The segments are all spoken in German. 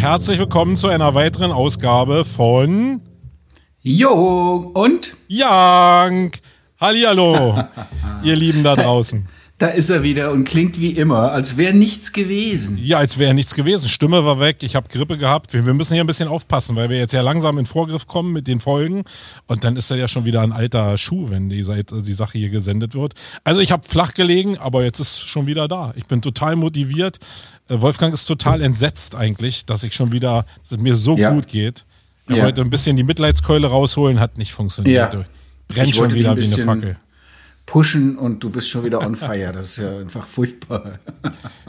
und herzlich willkommen zu einer weiteren Ausgabe von Jo und Young. Hallihallo, ihr Lieben da draußen. Da ist er wieder und klingt wie immer, als wäre nichts gewesen. Ja, als wäre nichts gewesen. Stimme war weg, ich habe Grippe gehabt. Wir, wir, müssen hier ein bisschen aufpassen, weil wir jetzt ja langsam in Vorgriff kommen mit den Folgen. Und dann ist er ja schon wieder ein alter Schuh, wenn die, die Sache hier gesendet wird. Also ich habe flach gelegen, aber jetzt ist schon wieder da. Ich bin total motiviert. Äh, Wolfgang ist total entsetzt eigentlich, dass ich schon wieder, dass es mir so ja. gut geht. Er ja. wollte ein bisschen die Mitleidskeule rausholen, hat nicht funktioniert. Ja. Brennt schon wieder wie eine Fackel pushen und du bist schon wieder on fire. Das ist ja einfach furchtbar.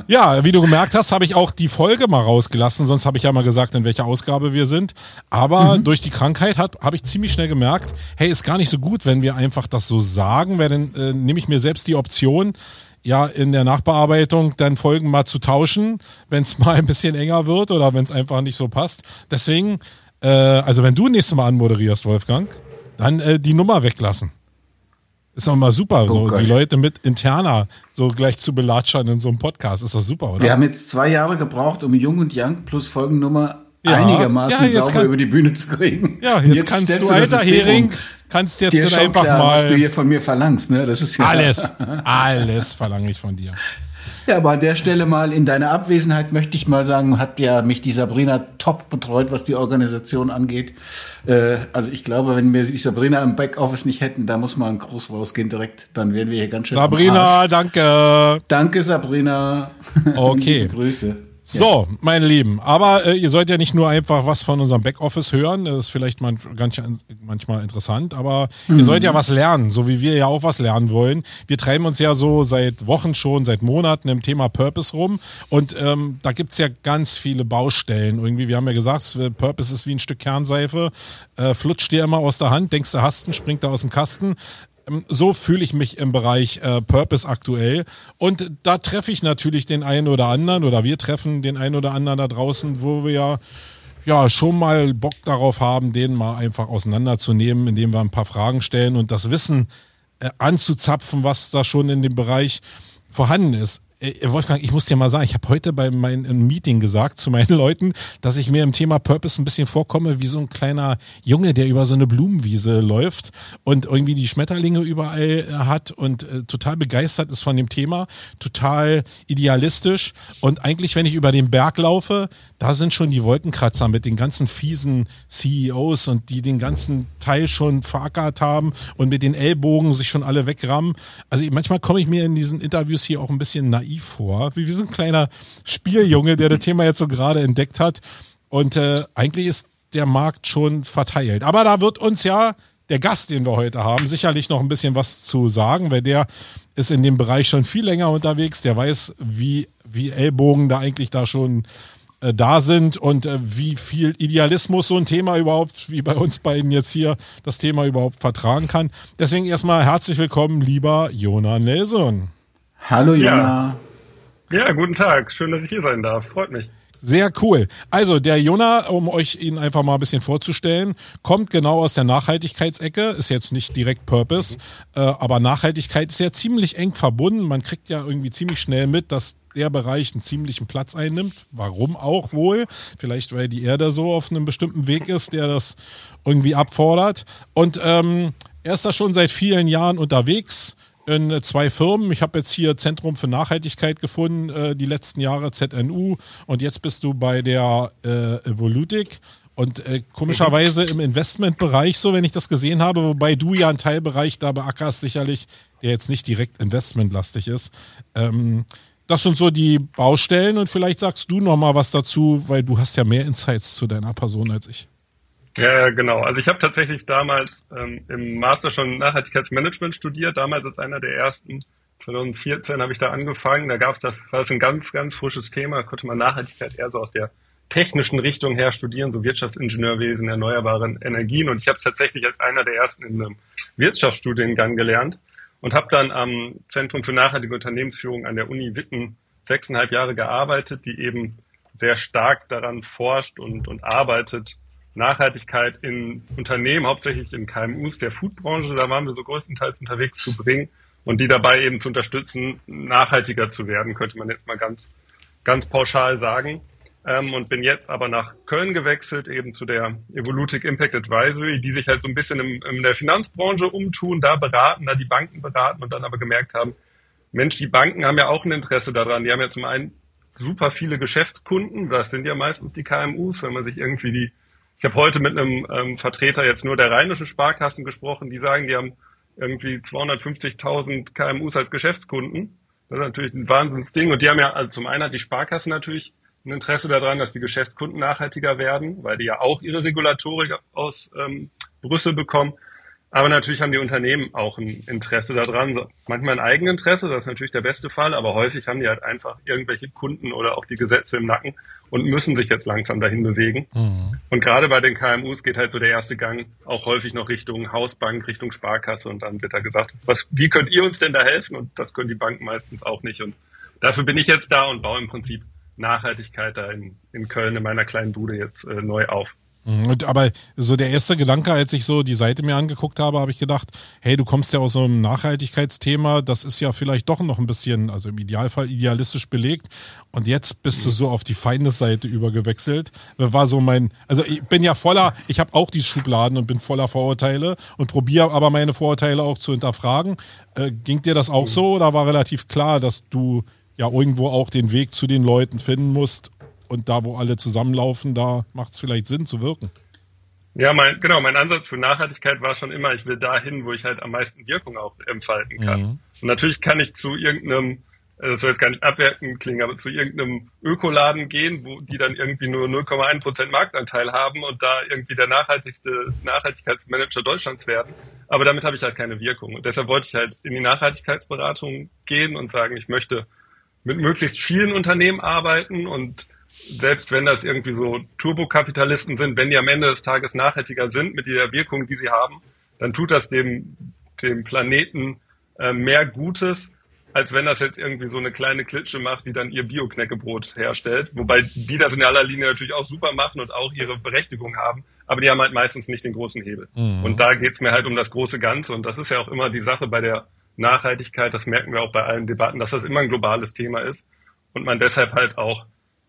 Ja, wie du gemerkt hast, habe ich auch die Folge mal rausgelassen, sonst habe ich ja mal gesagt, in welcher Ausgabe wir sind. Aber mhm. durch die Krankheit habe ich ziemlich schnell gemerkt, hey, ist gar nicht so gut, wenn wir einfach das so sagen, weil dann äh, nehme ich mir selbst die Option, ja, in der Nachbearbeitung dann Folgen mal zu tauschen, wenn es mal ein bisschen enger wird oder wenn es einfach nicht so passt. Deswegen, äh, also wenn du nächstes Mal anmoderierst, Wolfgang, dann äh, die Nummer weglassen. Ist doch mal super, oh so Gott. die Leute mit interner so gleich zu belatschern in so einem Podcast. Ist doch super, oder? Wir haben jetzt zwei Jahre gebraucht, um Jung und Young plus Folgennummer ja. einigermaßen ja, sauber kann, über die Bühne zu kriegen. Ja, jetzt, jetzt kannst du, alter Hering, kannst jetzt Dir einfach klar, mal. Was du hier von mir verlangst, ne? Das ist ja alles, alles verlange ich von dir. Ja, aber an der Stelle mal in deiner Abwesenheit möchte ich mal sagen, hat ja mich die Sabrina top betreut, was die Organisation angeht. Äh, also ich glaube, wenn wir die Sabrina im Backoffice nicht hätten, da muss man ein Gruß rausgehen direkt, dann wären wir hier ganz schön. Sabrina, danke. Danke, Sabrina. Okay. Grüße. So, meine Lieben, aber äh, ihr sollt ja nicht nur einfach was von unserem Backoffice hören, das ist vielleicht man, ganz, manchmal interessant, aber mhm. ihr sollt ja was lernen, so wie wir ja auch was lernen wollen. Wir treiben uns ja so seit Wochen schon, seit Monaten im Thema Purpose rum und ähm, da gibt's ja ganz viele Baustellen. Irgendwie, wir haben ja gesagt, Purpose ist wie ein Stück Kernseife, äh, flutscht dir immer aus der Hand, denkst du hast springt da aus dem Kasten. Ähm, so fühle ich mich im Bereich äh, Purpose aktuell. Und da treffe ich natürlich den einen oder anderen oder wir treffen den einen oder anderen da draußen, wo wir ja, ja schon mal Bock darauf haben, den mal einfach auseinanderzunehmen, indem wir ein paar Fragen stellen und das Wissen äh, anzuzapfen, was da schon in dem Bereich vorhanden ist. Äh, Wolfgang, ich muss dir mal sagen, ich habe heute bei meinem Meeting gesagt zu meinen Leuten, dass ich mir im Thema Purpose ein bisschen vorkomme wie so ein kleiner Junge, der über so eine Blumenwiese läuft und irgendwie die Schmetterlinge überall äh, hat und äh, total begeistert ist von dem Thema, total idealistisch und eigentlich, wenn ich über den Berg laufe, da sind schon die Wolkenkratzer mit den ganzen fiesen CEOs und die den ganzen Teil schon verackert haben und mit den Ellbogen sich schon alle wegrammen. Also manchmal komme ich mir in diesen Interviews hier auch ein bisschen naiv naiv vor, wie, wie so ein kleiner Spieljunge, der das Thema jetzt so gerade entdeckt hat. Und äh, eigentlich ist der Markt schon verteilt. Aber da wird uns ja der Gast, den wir heute haben, sicherlich noch ein bisschen was zu sagen, weil der ist in dem Bereich schon viel länger unterwegs. Der weiß, wie, wie Ellbogen da eigentlich da schon äh, da sind und äh, wie viel Idealismus so ein Thema überhaupt, wie bei uns beiden jetzt hier, das Thema überhaupt vertragen kann. Deswegen erstmal herzlich willkommen, lieber Jona Nelson. Hallo Jona. Ja. ja, guten Tag. Schön, dass ich hier sein darf. Freut mich. Sehr cool. Also der Jona, um euch ihn einfach mal ein bisschen vorzustellen, kommt genau aus der Nachhaltigkeitsecke, ist jetzt nicht direkt Purpose, mhm. äh, aber Nachhaltigkeit ist ja ziemlich eng verbunden. Man kriegt ja irgendwie ziemlich schnell mit, dass der Bereich einen ziemlichen Platz einnimmt. Warum auch wohl? Vielleicht, weil die Erde so auf einem bestimmten Weg ist, der das irgendwie abfordert. Und ähm, er ist da schon seit vielen Jahren unterwegs in zwei Firmen. Ich habe jetzt hier Zentrum für Nachhaltigkeit gefunden, äh, die letzten Jahre ZNU und jetzt bist du bei der äh, Evolutic. Und äh, komischerweise im Investmentbereich, so wenn ich das gesehen habe, wobei du ja einen Teilbereich da beackerst, sicherlich, der jetzt nicht direkt investmentlastig ist. Ähm, das sind so die Baustellen und vielleicht sagst du noch mal was dazu, weil du hast ja mehr Insights zu deiner Person als ich. Ja, genau. Also ich habe tatsächlich damals ähm, im Master schon Nachhaltigkeitsmanagement studiert, damals als einer der ersten. 2014 habe ich da angefangen. Da gab es das, war das ein ganz, ganz frisches Thema. Da konnte man Nachhaltigkeit eher so aus der technischen Richtung her studieren, so Wirtschaftsingenieurwesen, erneuerbaren Energien. Und ich habe es tatsächlich als einer der ersten in einem Wirtschaftsstudiengang gelernt und habe dann am Zentrum für nachhaltige Unternehmensführung an der Uni Witten sechseinhalb Jahre gearbeitet, die eben sehr stark daran forscht und, und arbeitet, Nachhaltigkeit in Unternehmen, hauptsächlich in KMUs der Foodbranche, da waren wir so größtenteils unterwegs zu bringen und die dabei eben zu unterstützen, nachhaltiger zu werden, könnte man jetzt mal ganz, ganz pauschal sagen. ähm, und bin jetzt aber nach Köln gewechselt, eben zu der Evolutic Impact Advisory, die sich halt so ein bisschen im, in der Finanzbranche umtun, da beraten, da die Banken beraten und dann aber gemerkt haben, Mensch, die Banken haben ja auch ein Interesse daran. Die haben ja zum einen super viele Geschäftskunden, das sind ja meistens die KMUs, wenn man sich irgendwie die, ich habe heute mit einem ähm, Vertreter jetzt nur der rheinischen Sparkassen gesprochen, die sagen, die haben irgendwie 250.000 KMUs als Geschäftskunden. Das ist natürlich ein Wahnsinnsding. Und die haben ja, also zum einen hat die Sparkasse natürlich ein Interesse daran, dass die Geschäftskunden nachhaltiger werden, weil die ja auch ihre Regulatorik aus ähm, Brüssel bekommen. Aber natürlich haben die Unternehmen auch ein Interesse daran. Manchmal ein Eigeninteresse, das ist natürlich der beste Fall, aber häufig haben die halt einfach irgendwelche Kunden oder auch die Gesetze im Nacken und müssen sich jetzt langsam dahin bewegen. Mhm. Und gerade bei den KMUs geht halt so der erste Gang auch häufig noch Richtung Hausbank, Richtung Sparkasse und dann wird da gesagt, was, wie könnt ihr uns denn da helfen? Und das können die Banken meistens auch nicht. Und dafür bin ich jetzt da und baue im Prinzip Nachhaltigkeit da in, in Köln in meiner kleinen Bude jetzt äh, neu auf. Mhm, aber so der erste Gedanke, als ich so die Seite mir angeguckt habe, habe ich gedacht, hey, du kommst ja aus so einem Nachhaltigkeitsthema, das ist ja vielleicht doch noch ein bisschen, also im Idealfall idealistisch belegt. Und jetzt bist du so auf die Feindesseite übergewechselt. War so mein, also ich bin ja voller, ich habe auch die Schubladen und bin voller Vorurteile und probiere aber meine Vorurteile auch zu hinterfragen. Äh, ging dir das auch so oder war relativ klar, dass du ja irgendwo auch den Weg zu den Leuten finden musst und da, wo alle zusammenlaufen, da macht es vielleicht Sinn zu wirken. Ja, mein, genau, mein Ansatz für Nachhaltigkeit war schon immer, ich will dahin, wo ich halt am meisten Wirkung auch entfalten kann. Mhm. Und natürlich kann ich zu irgendeinem, äh, das soll jetzt gar nicht abwertend klingen, aber zu irgendeinem Ökoladen gehen, wo die dann irgendwie nur 0,1 Prozent Marktanteil haben und da irgendwie der nachhaltigste Nachhaltigkeitsmanager Deutschlands werden. Aber damit habe ich halt keine Wirkung. Und deshalb wollte ich halt in die Nachhaltigkeitsberatung gehen und sagen, ich möchte mit möglichst vielen Unternehmen arbeiten und selbst wenn das irgendwie so Turbokapitalisten sind, wenn die am Ende des Tages nachhaltiger sind mit der Wirkung, die sie haben, dann tut das dem, dem Planeten äh, mehr Gutes, als wenn das jetzt irgendwie so eine kleine Klitsche macht, die dann ihr Bio-Knäckebrot herstellt. Wobei die das in aller Linie natürlich auch super machen und auch ihre Berechtigung haben, aber die haben halt meistens nicht den großen Hebel. Mhm. Und da geht's mir halt um das große Ganze und das ist ja auch immer die Sache bei der Nachhaltigkeit, das merken wir auch bei allen Debatten, dass das immer ein globales Thema ist und man deshalb halt auch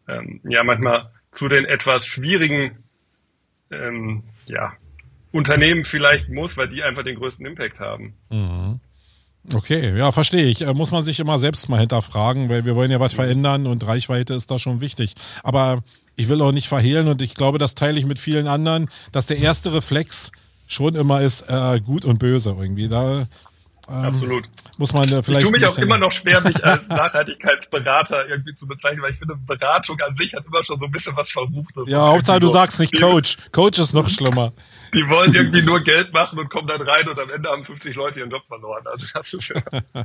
ähm, ja manchmal zu den etwas schwierigen ähm, ja, Unternehmen vielleicht muss, weil die einfach den größten Impact haben. Mhm. Okay, ja, verstehe ich. Äh, muss man sich immer selbst mal hinterfragen, weil wir wollen ja was verändern und Reichweite ist da schon wichtig. Aber ich will auch nicht verhehlen und ich glaube, das teile ich mit vielen anderen, dass der erste Reflex schon immer ist, äh, gut und böse irgendwie. Da ähm, Absolut. Muss man äh, vielleicht. Ich tue mich auch immer noch schwer, mich als Nachhaltigkeitsberater irgendwie zu bezeichnen, weil ich finde, Beratung an sich hat immer schon so ein bisschen was Verruchtes. Ja, Hauptsache du sagst nicht Coach. Coach ist noch schlimmer. Die wollen irgendwie nur Geld machen und kommen dann rein und am Ende haben 50 Leute ihren Job verloren. Also das ist ja.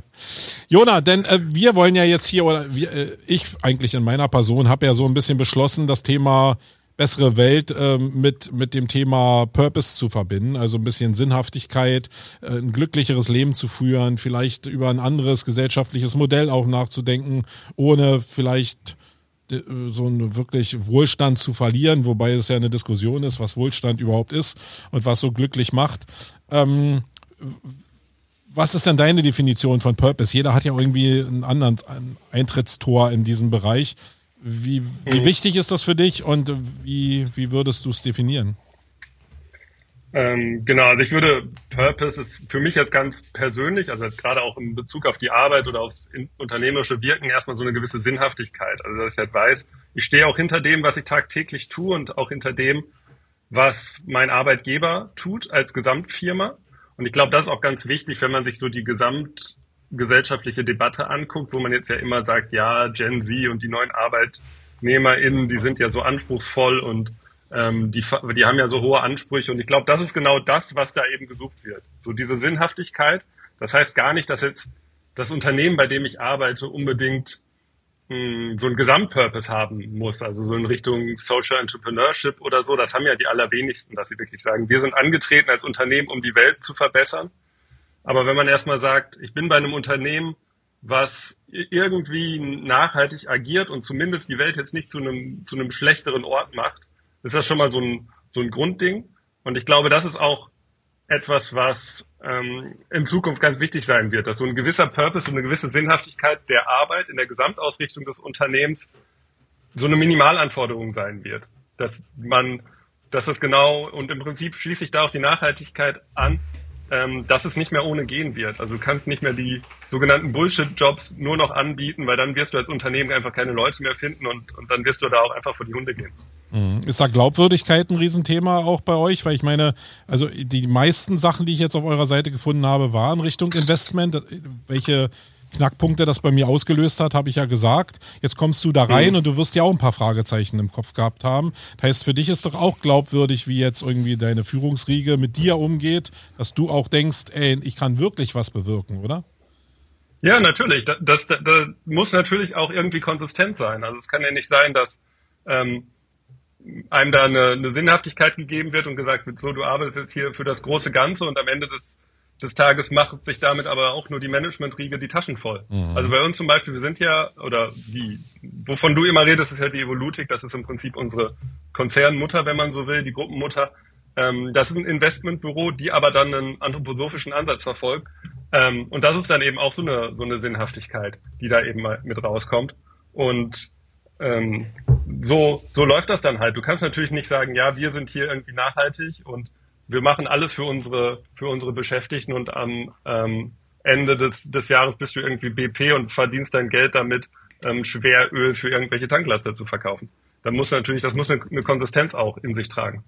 Jona, denn äh, wir wollen ja jetzt hier, oder wir, äh, ich eigentlich in meiner Person habe ja so ein bisschen beschlossen, das Thema bessere Welt äh, mit, mit dem Thema Purpose zu verbinden, also ein bisschen Sinnhaftigkeit, äh, ein glücklicheres Leben zu führen, vielleicht über ein anderes gesellschaftliches Modell auch nachzudenken, ohne vielleicht äh, so einen wirklich Wohlstand zu verlieren, wobei es ja eine Diskussion ist, was Wohlstand überhaupt ist und was so glücklich macht. Ähm, was ist denn deine Definition von Purpose? Jeder hat ja irgendwie einen anderen Eintrittstor in diesem Bereich. Wie, wie mhm. wichtig ist das für dich und wie, wie würdest du es definieren? Ähm, genau, also ich würde, Purpose ist für mich jetzt ganz persönlich, also jetzt gerade auch in Bezug auf die Arbeit oder aufs unternehmerische Wirken erstmal so eine gewisse Sinnhaftigkeit. Also dass ich halt weiß, ich stehe auch hinter dem, was ich tagtäglich tue und auch hinter dem, was mein Arbeitgeber tut als Gesamtfirma. Und ich glaube, das ist auch ganz wichtig, wenn man sich so die Gesamt gesellschaftliche Debatte anguckt, wo man jetzt ja immer sagt, ja, Gen Z und die neuen ArbeitnehmerInnen, die sind ja so anspruchsvoll und ähm, die, die haben ja so hohe Ansprüche. Und ich glaube, das ist genau das, was da eben gesucht wird. So diese Sinnhaftigkeit. Das heißt gar nicht, dass jetzt das Unternehmen, bei dem ich arbeite, unbedingt mh, hm, so einen Gesamtpurpose haben muss, also so in Richtung Social Entrepreneurship oder so. Das haben ja die allerwenigsten, dass sie wirklich sagen, wir sind angetreten als Unternehmen, um die Welt zu verbessern. Aber wenn man erstmal sagt, ich bin bei einem Unternehmen, was irgendwie nachhaltig agiert und zumindest die Welt jetzt nicht zu einem, zu einem schlechteren Ort macht, ist das schon mal so ein, so ein Grundding. Und ich glaube, das ist auch etwas, was ähm, in Zukunft ganz wichtig sein wird, dass so ein gewisser Purpose und eine gewisse Sinnhaftigkeit der Arbeit in der Gesamtausrichtung des Unternehmens so eine Minimalanforderung sein wird. Dass man, dass es genau, und im Prinzip schließt sich da auch die Nachhaltigkeit an, ähm, dass es nicht mehr ohne gehen wird. Also du kannst nicht mehr die sogenannten Bullshit-Jobs nur noch anbieten, weil dann wirst du als Unternehmen einfach keine Leute mehr finden und, und dann wirst du da auch einfach vor die Hunde gehen. Mhm. Ist da Glaubwürdigkeit ein Riesenthema auch bei euch? Weil ich meine, also die meisten Sachen, die ich jetzt auf eurer Seite gefunden habe, waren Richtung Investment. Welche Knackpunkte das bei mir ausgelöst hat, habe ich ja gesagt. Jetzt kommst du da rein mhm. und du wirst ja auch ein paar Fragezeichen im Kopf gehabt haben. Das heißt, für dich ist doch auch glaubwürdig, wie jetzt irgendwie deine Führungsriege mit dir umgeht, dass du auch denkst, ey, ich kann wirklich was bewirken, oder? Ja, natürlich. Das, das, das muss natürlich auch irgendwie konsistent sein. Also es kann ja nicht sein, dass ähm, einem da eine, eine Sinnhaftigkeit gegeben wird und gesagt wird, so, du arbeitest jetzt hier für das große Ganze und am Ende des des Tages macht sich damit aber auch nur die Managementriege die Taschen voll. Mhm. Also bei uns zum Beispiel, wir sind ja, oder die, wovon du immer redest, ist ja die Evolutik, das ist im Prinzip unsere Konzernmutter, wenn man so will, die Gruppenmutter. Ähm, das ist ein Investmentbüro, die aber dann einen anthroposophischen Ansatz verfolgt. Ähm, und das ist dann eben auch so eine, so eine Sinnhaftigkeit, die da eben mal mit rauskommt. Und ähm, so, so läuft das dann halt. Du kannst natürlich nicht sagen, ja, wir sind hier irgendwie nachhaltig und wir machen alles für unsere, für unsere Beschäftigten und am ähm, Ende des, des Jahres bist du irgendwie BP und verdienst dein Geld damit, ähm, Schweröl für irgendwelche Tanklaster zu verkaufen. Da muss natürlich, das muss eine, eine Konsistenz auch in sich tragen.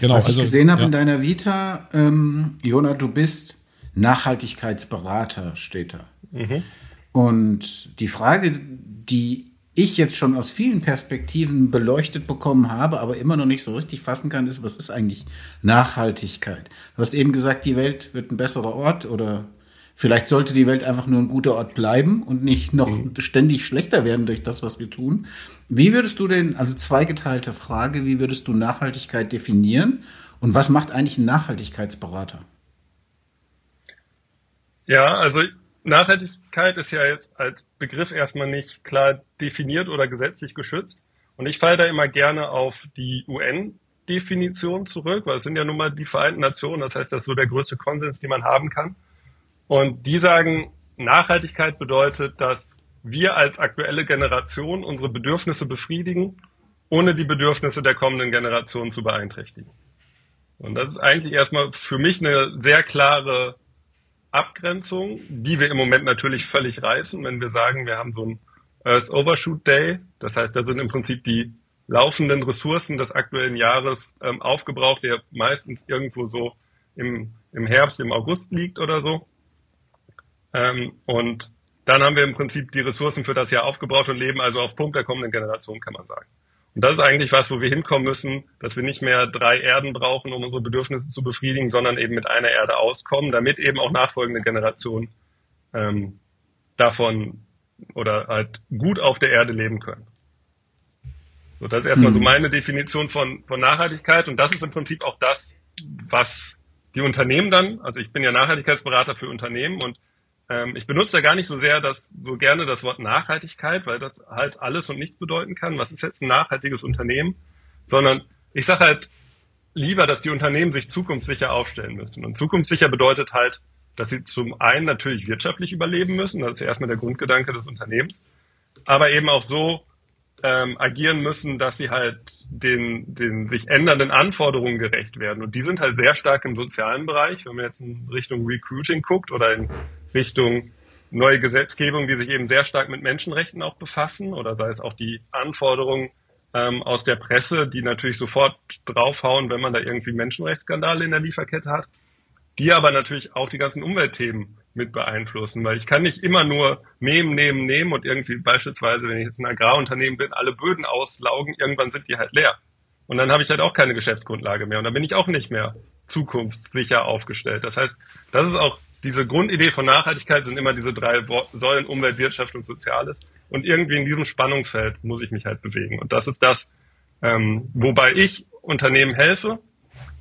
Genau, Was also, ich gesehen habe ja. in deiner Vita, ähm, Jona, du bist Nachhaltigkeitsberater, steht da. Mhm. Und die Frage, die ich jetzt schon aus vielen Perspektiven beleuchtet bekommen habe, aber immer noch nicht so richtig fassen kann, ist, was ist eigentlich Nachhaltigkeit? Du hast eben gesagt, die Welt wird ein besserer Ort oder vielleicht sollte die Welt einfach nur ein guter Ort bleiben und nicht noch mhm. ständig schlechter werden durch das, was wir tun. Wie würdest du denn, also zweigeteilte Frage, wie würdest du Nachhaltigkeit definieren und was macht eigentlich ein Nachhaltigkeitsberater? Ja, also Nachhaltigkeit ist ja jetzt als Begriff erstmal nicht klar definiert oder gesetzlich geschützt. Und ich falle da immer gerne auf die UN-Definition zurück, weil es sind ja nun mal die Vereinten Nationen, das heißt, das ist so der größte Konsens, den man haben kann. Und die sagen, Nachhaltigkeit bedeutet, dass wir als aktuelle Generation unsere Bedürfnisse befriedigen, ohne die Bedürfnisse der kommenden Generation zu beeinträchtigen. Und das ist eigentlich erstmal für mich eine sehr klare Abgrenzung, die wir im Moment natürlich völlig reißen, wenn wir sagen, wir haben so ein Earth Overshoot Day. Das heißt, da sind im Prinzip die laufenden Ressourcen des aktuellen Jahres ähm, aufgebraucht, der meistens irgendwo so im, im Herbst, im August liegt oder so. Ähm, und dann haben wir im Prinzip die Ressourcen für das Jahr aufgebraucht und leben also auf Punkt der kommenden Generation, kann man sagen. Und das ist eigentlich was, wo wir hinkommen müssen, dass wir nicht mehr drei Erden brauchen, um unsere Bedürfnisse zu befriedigen, sondern eben mit einer Erde auskommen, damit eben auch nachfolgende Generationen ähm, davon oder halt gut auf der Erde leben können. So, das ist erstmal mhm. so meine Definition von, von Nachhaltigkeit und das ist im Prinzip auch das, was die Unternehmen dann, also ich bin ja Nachhaltigkeitsberater für Unternehmen und ähm, ich benutze da gar nicht so sehr das, so gerne das Wort Nachhaltigkeit, weil das halt alles und nichts bedeuten kann. Was ist jetzt ein nachhaltiges Unternehmen? Sondern ich sage halt lieber, dass die Unternehmen sich zukunftssicher aufstellen müssen. Und zukunftssicher bedeutet halt, dass sie zum einen natürlich wirtschaftlich überleben müssen. Das ist ja erstmal der Grundgedanke des Unternehmens. Aber eben auch so ähm, agieren müssen, dass sie halt den, den sich ändernden Anforderungen gerecht werden. Und die sind halt sehr stark im sozialen Bereich. Wenn man jetzt in Richtung Recruiting guckt oder in Richtung neue Gesetzgebung, die sich eben sehr stark mit Menschenrechten auch befassen oder sei es auch die Anforderungen ähm, aus der Presse, die natürlich sofort draufhauen, wenn man da irgendwie Menschenrechtsskandale in der Lieferkette hat, die aber natürlich auch die ganzen Umweltthemen mit beeinflussen, weil ich kann nicht immer nur nehmen, nehmen, nehmen und irgendwie beispielsweise, wenn ich jetzt ein Agrarunternehmen bin, alle Böden auslaugen, irgendwann sind die halt leer. Und dann habe ich halt auch keine Geschäftsgrundlage mehr und dann bin ich auch nicht mehr zukunftssicher aufgestellt. Das heißt, das ist auch diese Grundidee von Nachhaltigkeit sind immer diese drei Säulen Umwelt, Wirtschaft und Soziales. Und irgendwie in diesem Spannungsfeld muss ich mich halt bewegen. Und das ist das, ähm, wobei ich Unternehmen helfe,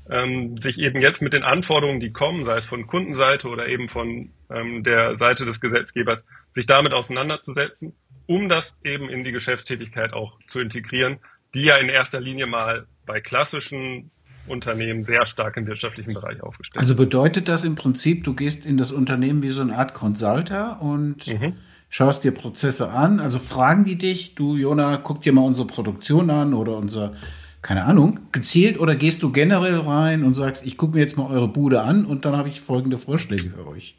ähm, sich eben jetzt mit den Anforderungen, die kommen, sei es von Kundenseite oder eben von ähm, der Seite des Gesetzgebers, sich damit auseinanderzusetzen, um das eben in die Geschäftstätigkeit auch zu integrieren, die ja in erster Linie mal bei klassischen Unternehmen sehr stark im wirtschaftlichen Bereich aufgestellt. Also bedeutet das im Prinzip, du gehst in das Unternehmen wie so eine Art Consulter und mhm. schaust dir Prozesse an. Also fragen die dich, du Jona, guck dir mal unsere Produktion an oder unser, keine Ahnung, gezielt oder gehst du generell rein und sagst, ich gucke mir jetzt mal eure Bude an und dann habe ich folgende Vorschläge für euch.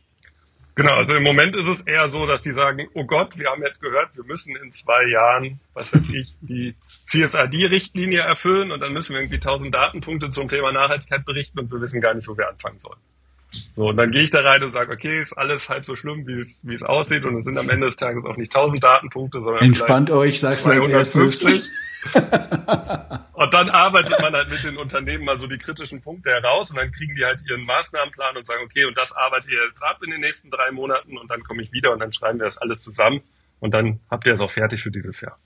Genau, also im Moment ist es eher so, dass die sagen, oh Gott, wir haben jetzt gehört, wir müssen in zwei Jahren, was weiß ich, die CSRD-Richtlinie erfüllen und dann müssen wir irgendwie tausend Datenpunkte zum Thema Nachhaltigkeit berichten und wir wissen gar nicht, wo wir anfangen sollen. So, und dann gehe ich da rein und sage, okay, ist alles halb so schlimm, wie es, wie es aussieht und es sind am Ende des Tages auch nicht tausend Datenpunkte, sondern Entspannt euch, sagst du als erstes. und dann arbeitet man halt mit den Unternehmen mal so die kritischen Punkte heraus und dann kriegen die halt ihren Maßnahmenplan und sagen, okay, und das arbeitet ihr jetzt ab in den nächsten drei Monaten und dann komme ich wieder und dann schreiben wir das alles zusammen und dann habt ihr es auch fertig für dieses Jahr.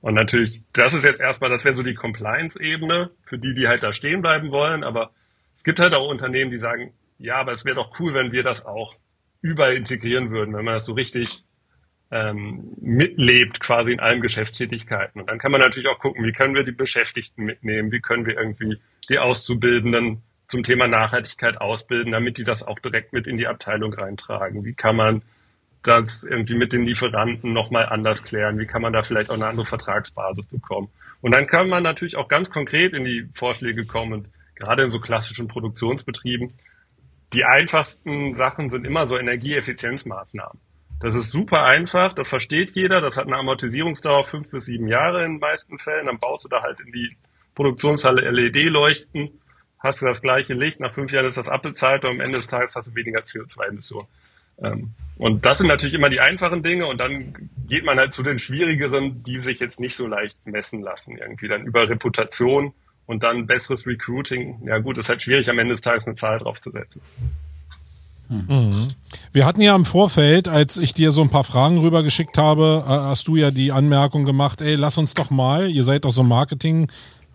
Und natürlich, das ist jetzt erstmal, das wäre so die Compliance-Ebene für die, die halt da stehen bleiben wollen, aber es gibt halt auch Unternehmen, die sagen, ja, aber es wäre doch cool, wenn wir das auch überall integrieren würden, wenn man das so richtig ähm, mitlebt quasi in allen Geschäftstätigkeiten. Und dann kann man natürlich auch gucken, wie können wir die Beschäftigten mitnehmen, wie können wir irgendwie die Auszubildenden zum Thema Nachhaltigkeit ausbilden, damit die das auch direkt mit in die Abteilung reintragen. Wie kann man das irgendwie mit den Lieferanten nochmal anders klären? Wie kann man da vielleicht auch eine andere Vertragsbasis bekommen? Und dann kann man natürlich auch ganz konkret in die Vorschläge kommen, gerade in so klassischen Produktionsbetrieben. Die einfachsten Sachen sind immer so Energieeffizienzmaßnahmen. Das ist super einfach, das versteht jeder, das hat eine Amortisierungsdauer fünf bis sieben Jahre in den meisten Fällen. Dann baust du da halt in die Produktionshalle LED-Leuchten, hast du das gleiche Licht, nach fünf Jahren ist das abbezahlt und am Ende des Tages hast du weniger CO2-Emissionen. Ähm, und das sind natürlich immer die einfachen Dinge und dann geht man halt zu den schwierigeren, die sich jetzt nicht so leicht messen lassen. Irgendwie dann über Reputation und dann besseres Recruiting. Ja gut, ist halt schwierig am Ende des Tages eine Zahl draufzusetzen. Mhm. Wir hatten ja im Vorfeld, als ich dir so ein paar Fragen rübergeschickt habe, äh, hast du ja die Anmerkung gemacht, ey, lass uns doch mal, ihr seid doch so Marketing,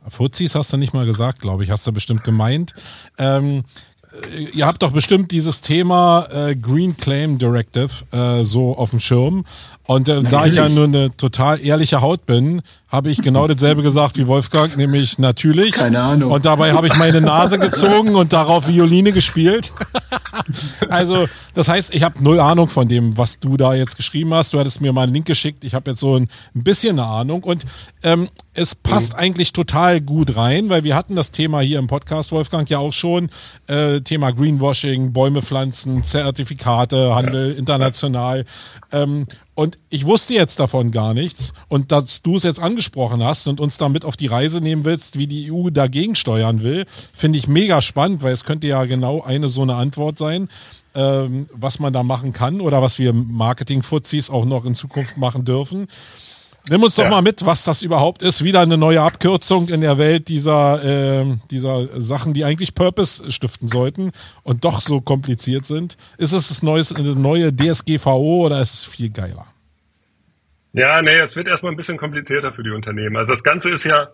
Fuzis hast du nicht mal gesagt, glaube ich, hast du bestimmt gemeint. Ähm, äh, ihr habt doch bestimmt dieses Thema äh, Green Claim Directive äh, so auf dem Schirm. Und äh, da ich ja nur eine total ehrliche Haut bin, habe ich genau dasselbe gesagt wie Wolfgang, nämlich natürlich. Keine Ahnung. Und dabei habe ich meine Nase gezogen und darauf Violine gespielt. also, das heißt, ich habe null Ahnung von dem, was du da jetzt geschrieben hast. Du hattest mir mal einen Link geschickt. Ich habe jetzt so ein, bisschen eine Ahnung. Und ähm, es passt mhm. eigentlich total gut rein, weil wir hatten das Thema hier im Podcast, Wolfgang, ja auch schon. Äh, Thema Greenwashing, Bäume pflanzen, Zertifikate, Handel international. Ähm, und ich wusste jetzt davon gar nichts. Und dass du es jetzt angesprochen hast und uns damit auf die Reise nehmen willst, wie die EU dagegen steuern will, finde ich mega spannend, weil es könnte ja genau eine so eine Antwort sein, ähm, was man da machen kann oder was wir Marketing-Fuzis auch noch in Zukunft machen dürfen. Nimm uns doch ja. mal mit, was das überhaupt ist. Wieder eine neue Abkürzung in der Welt dieser, äh, dieser Sachen, die eigentlich Purpose stiften sollten und doch so kompliziert sind. Ist es das neue, neue DSGVO oder ist es viel geiler? Ja, nee, es wird erstmal ein bisschen komplizierter für die Unternehmen. Also das Ganze ist ja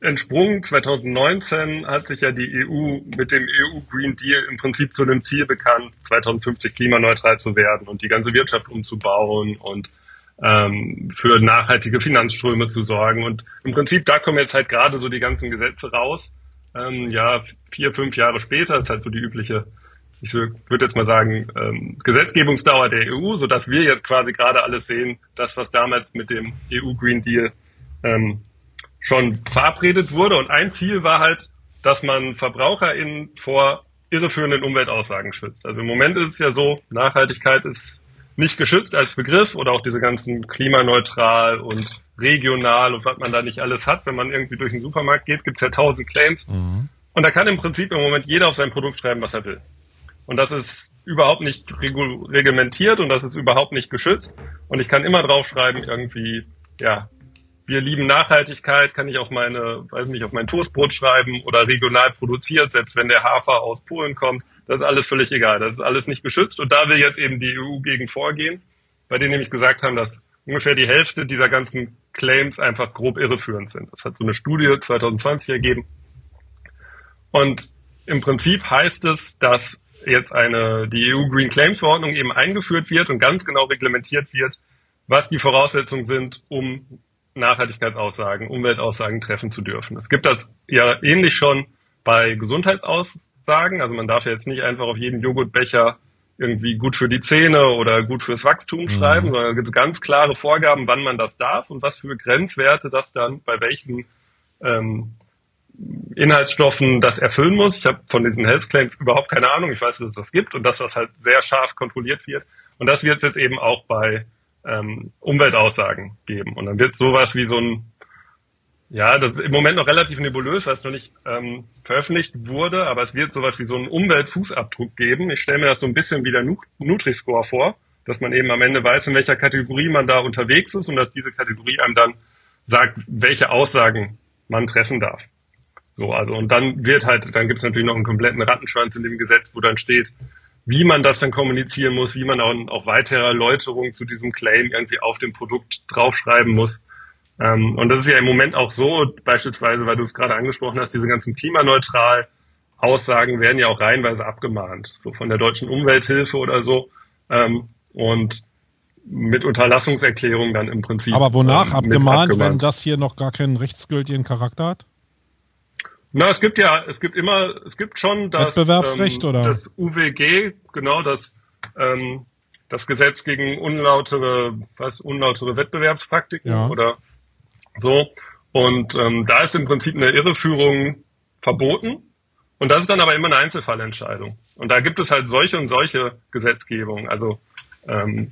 entsprungen. 2019 hat sich ja die EU mit dem EU Green Deal im Prinzip zu einem Ziel bekannt, 2050 klimaneutral zu werden und die ganze Wirtschaft umzubauen und ähm, für nachhaltige Finanzströme zu sorgen. Und im Prinzip, da kommen jetzt halt gerade so die ganzen Gesetze raus. Ähm, ja, vier, fünf Jahre später ist halt so die übliche, ich würde jetzt mal sagen, ähm, Gesetzgebungsdauer der EU, so dass wir jetzt quasi gerade alles sehen, das, was damals mit dem EU Green Deal ähm, schon verabredet wurde. Und ein Ziel war halt, dass man VerbraucherInnen vor irreführenden Umweltaussagen schützt. Also im Moment ist es ja so, Nachhaltigkeit ist nicht geschützt als Begriff oder auch diese ganzen klimaneutral und regional und was man da nicht alles hat. Wenn man irgendwie durch den Supermarkt geht, gibt es ja tausend Claims. Mhm. Und da kann im Prinzip im Moment jeder auf sein Produkt schreiben, was er will. Und das ist überhaupt nicht reglementiert und das ist überhaupt nicht geschützt. Und ich kann immer draufschreiben, irgendwie, ja, wir lieben Nachhaltigkeit, kann ich auf meine, weiß nicht, auf mein Toastbrot schreiben oder regional produziert, selbst wenn der Hafer aus Polen kommt. Das ist alles völlig egal. Das ist alles nicht geschützt. Und da will jetzt eben die EU gegen vorgehen, bei denen nämlich gesagt haben, dass ungefähr die Hälfte dieser ganzen Claims einfach grob irreführend sind. Das hat so eine Studie 2020 ergeben. Und im Prinzip heißt es, dass jetzt eine, die EU Green Claims Verordnung eben eingeführt wird und ganz genau reglementiert wird, was die Voraussetzungen sind, um Nachhaltigkeitsaussagen, Umweltaussagen treffen zu dürfen. Es gibt das ja ähnlich schon bei Gesundheitsaussagen sagen. Also man darf ja jetzt nicht einfach auf jeden Joghurtbecher irgendwie gut für die Zähne oder gut fürs Wachstum mhm. schreiben, sondern es gibt ganz klare Vorgaben, wann man das darf und was für Grenzwerte das dann bei welchen ähm, Inhaltsstoffen das erfüllen muss. Ich habe von diesen Health Claims überhaupt keine Ahnung. Ich weiß, dass es das gibt und dass das halt sehr scharf kontrolliert wird. Und das wird es jetzt eben auch bei ähm, Umweltaussagen geben. Und dann wird es sowas wie so ein, ja, das ist im Moment noch relativ nebulös, weil es noch nicht ähm, veröffentlicht wurde, aber es wird sowas wie so einen Umweltfußabdruck geben. Ich stelle mir das so ein bisschen wie der Nutri-Score vor, dass man eben am Ende weiß, in welcher Kategorie man da unterwegs ist und dass diese Kategorie einem dann sagt, welche Aussagen man treffen darf. So, also und dann wird halt, dann gibt es natürlich noch einen kompletten Rattenschwanz in dem Gesetz, wo dann steht, wie man das dann kommunizieren muss, wie man auch, auch weitere Erläuterungen zu diesem Claim irgendwie auf dem Produkt draufschreiben muss. Ähm, und das ist ja im Moment auch so, beispielsweise, weil du es gerade angesprochen hast, diese ganzen klimaneutral Aussagen werden ja auch reihenweise abgemahnt, so von der deutschen Umwelthilfe oder so. Ähm, und mit Unterlassungserklärung dann im Prinzip. Aber wonach ähm, abgemahnt, abgemahnt, wenn das hier noch gar keinen rechtsgültigen Charakter hat? Na, es gibt ja, es gibt immer, es gibt schon das Wettbewerbsrecht ähm, oder das UWG, genau das ähm, das Gesetz gegen unlautere, was unlautere Wettbewerbspraktiken ja. oder so. Und ähm, da ist im Prinzip eine Irreführung verboten. Und das ist dann aber immer eine Einzelfallentscheidung. Und da gibt es halt solche und solche Gesetzgebungen. Also ähm,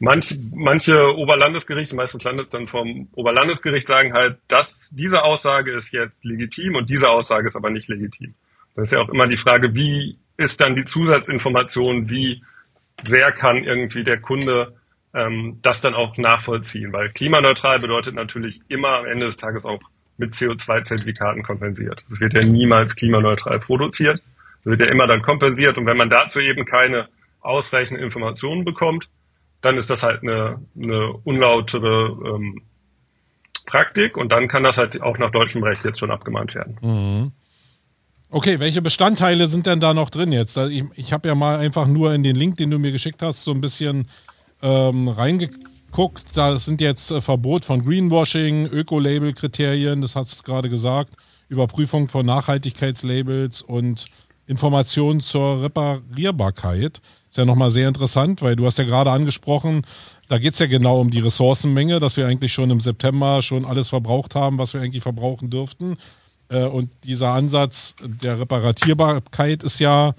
Manch, manche Oberlandesgerichte, meistens landet dann vom Oberlandesgericht, sagen halt, dass diese Aussage ist jetzt legitim und diese Aussage ist aber nicht legitim. Das ist ja auch immer die Frage, wie ist dann die Zusatzinformation, wie sehr kann irgendwie der Kunde ähm, das dann auch nachvollziehen? Weil klimaneutral bedeutet natürlich immer am Ende des Tages auch mit CO2-Zertifikaten kompensiert. Es wird ja niemals klimaneutral produziert. Es wird ja immer dann kompensiert. Und wenn man dazu eben keine ausreichenden Informationen bekommt, dann ist das halt eine, eine unlautere ähm, Praktik und dann kann das halt auch nach deutschem Recht jetzt schon abgemahnt werden. Mhm. Okay, welche Bestandteile sind denn da noch drin jetzt? Ich, ich habe ja mal einfach nur in den Link, den du mir geschickt hast, so ein bisschen ähm, reingeguckt. Da sind jetzt äh, Verbot von Greenwashing, Öko-Label-Kriterien, das hast du gerade gesagt, Überprüfung von Nachhaltigkeitslabels und Informationen zur Reparierbarkeit. Ist ja nochmal sehr interessant, weil du hast ja gerade angesprochen, da geht es ja genau um die Ressourcenmenge, dass wir eigentlich schon im September schon alles verbraucht haben, was wir eigentlich verbrauchen dürften. Äh, und dieser Ansatz der Reparatierbarkeit ist ja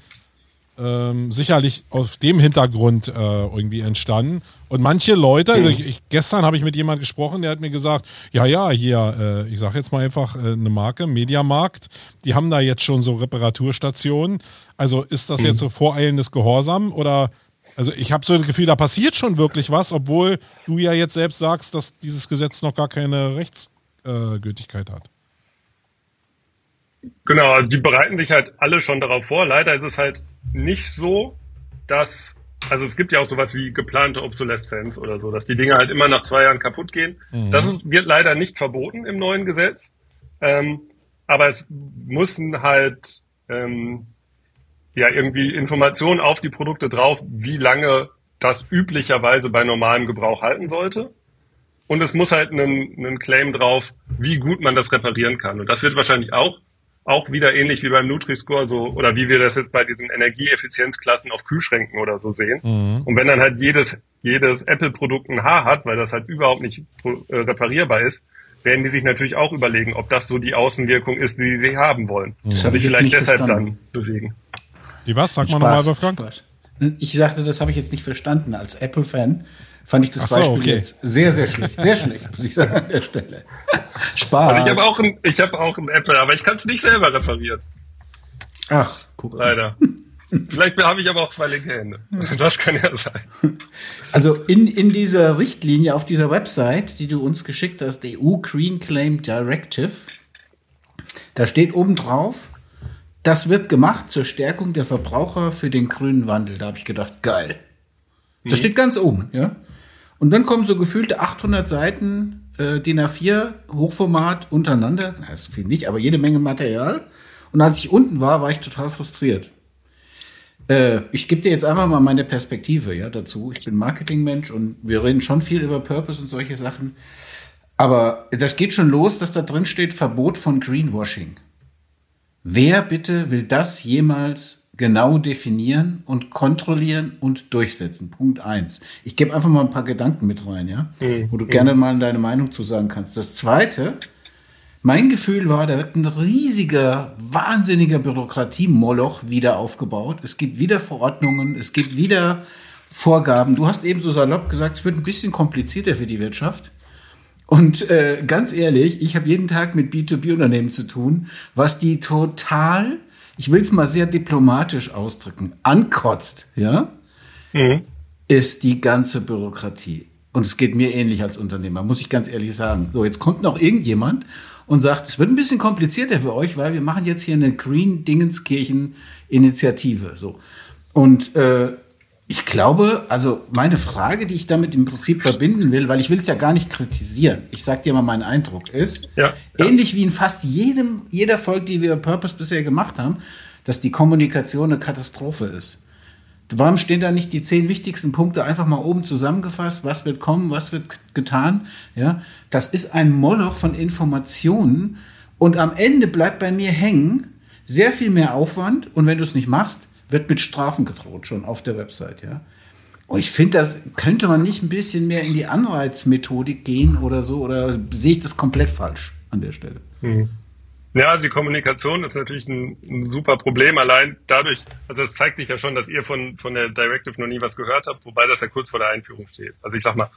ähm, sicherlich auf dem Hintergrund äh, irgendwie entstanden. Und manche Leute, also ich, ich, gestern habe ich mit jemandem gesprochen, der hat mir gesagt, ja, ja, hier, äh, ich sage jetzt mal einfach äh, eine Marke, Mediamarkt, die haben da jetzt schon so Reparaturstationen. Also ist das mhm. jetzt so voreilendes Gehorsam oder also ich habe so das Gefühl, da passiert schon wirklich was, obwohl du ja jetzt selbst sagst, dass dieses Gesetz noch gar keine Rechtsgültigkeit hat. Genau, also die bereiten sich halt alle schon darauf vor. Leider ist es halt nicht so, dass, also es gibt ja auch sowas wie geplante Obsoleszenz oder so, dass die Dinge halt immer nach zwei Jahren kaputt gehen. Mhm. Das ist, wird leider nicht verboten im neuen Gesetz. Ähm, aber es müssen halt ähm, ja irgendwie Informationen auf die Produkte drauf, wie lange das üblicherweise bei normalem Gebrauch halten sollte. Und es muss halt einen, einen Claim drauf, wie gut man das reparieren kann. Und das wird wahrscheinlich auch auch wieder ähnlich wie beim Nutri-Score so, oder wie wir das jetzt bei diesen Energieeffizienzklassen auf Kühlschränken oder so sehen. Mhm. Und wenn dann halt jedes, jedes Apple-Produkt ein Haar hat, weil das halt überhaupt nicht äh, reparierbar ist, werden die sich natürlich auch überlegen, ob das so die Außenwirkung ist, die sie haben wollen. Mhm. Das habe ich vielleicht deshalb verstanden. dann bewegen. Die was? Sag mal nochmal, Wolfgang. Ich sagte, das habe ich jetzt nicht verstanden. Als Apple-Fan fand ich das so, Beispiel okay. jetzt sehr, sehr schlecht. Sehr schlecht, muss ich sagen an der Stelle. Spaß. Also ich habe auch, ein, ich hab auch ein Apple, aber ich kann es nicht selber reparieren. Ach, guck mal. Leider. Vielleicht habe ich aber auch zwei linke Hände. Das kann ja sein. Also in, in dieser Richtlinie auf dieser Website, die du uns geschickt hast, EU Green Claim Directive, da steht oben drauf, das wird gemacht zur Stärkung der Verbraucher für den grünen Wandel. Da habe ich gedacht, geil. Das mhm. steht ganz oben, ja. Und dann kommen so gefühlte 800 Seiten äh, DIN A4 Hochformat untereinander. Na, ist viel nicht, aber jede Menge Material. Und als ich unten war, war ich total frustriert. Äh, ich gebe dir jetzt einfach mal meine Perspektive ja, dazu. Ich bin Marketingmensch und wir reden schon viel über Purpose und solche Sachen. Aber das geht schon los, dass da drin steht Verbot von Greenwashing. Wer bitte will das jemals genau definieren und kontrollieren und durchsetzen. Punkt eins. Ich gebe einfach mal ein paar Gedanken mit rein, ja, mhm. wo du gerne mal deine Meinung zu sagen kannst. Das zweite, mein Gefühl war, da wird ein riesiger, wahnsinniger Bürokratie-Moloch wieder aufgebaut. Es gibt wieder Verordnungen, es gibt wieder Vorgaben. Du hast eben so salopp gesagt, es wird ein bisschen komplizierter für die Wirtschaft. Und äh, ganz ehrlich, ich habe jeden Tag mit B2B-Unternehmen zu tun, was die total, ich will es mal sehr diplomatisch ausdrücken, ankotzt, ja, mhm. ist die ganze Bürokratie. Und es geht mir ähnlich als Unternehmer, muss ich ganz ehrlich sagen. So, jetzt kommt noch irgendjemand und sagt, es wird ein bisschen komplizierter für euch, weil wir machen jetzt hier eine Green Dingenskirchen Initiative. So. Und äh, ich glaube, also meine Frage, die ich damit im Prinzip verbinden will, weil ich will es ja gar nicht kritisieren. Ich sage dir mal, mein Eindruck ist, ja, ja. ähnlich wie in fast jedem, jeder Folge, die wir Purpose bisher gemacht haben, dass die Kommunikation eine Katastrophe ist. Warum stehen da nicht die zehn wichtigsten Punkte einfach mal oben zusammengefasst? Was wird kommen? Was wird getan? Ja, das ist ein Moloch von Informationen und am Ende bleibt bei mir hängen sehr viel mehr Aufwand und wenn du es nicht machst, wird mit Strafen gedroht, schon auf der Website, ja. Und ich finde, das könnte man nicht ein bisschen mehr in die Anreizmethodik gehen oder so, oder sehe ich das komplett falsch an der Stelle? Mhm. Ja, also die Kommunikation ist natürlich ein, ein, super Problem. Allein dadurch, also es zeigt sich ja schon, dass ihr von, von der Directive noch nie was gehört habt, wobei das ja kurz vor der Einführung steht. Also ich sag mal,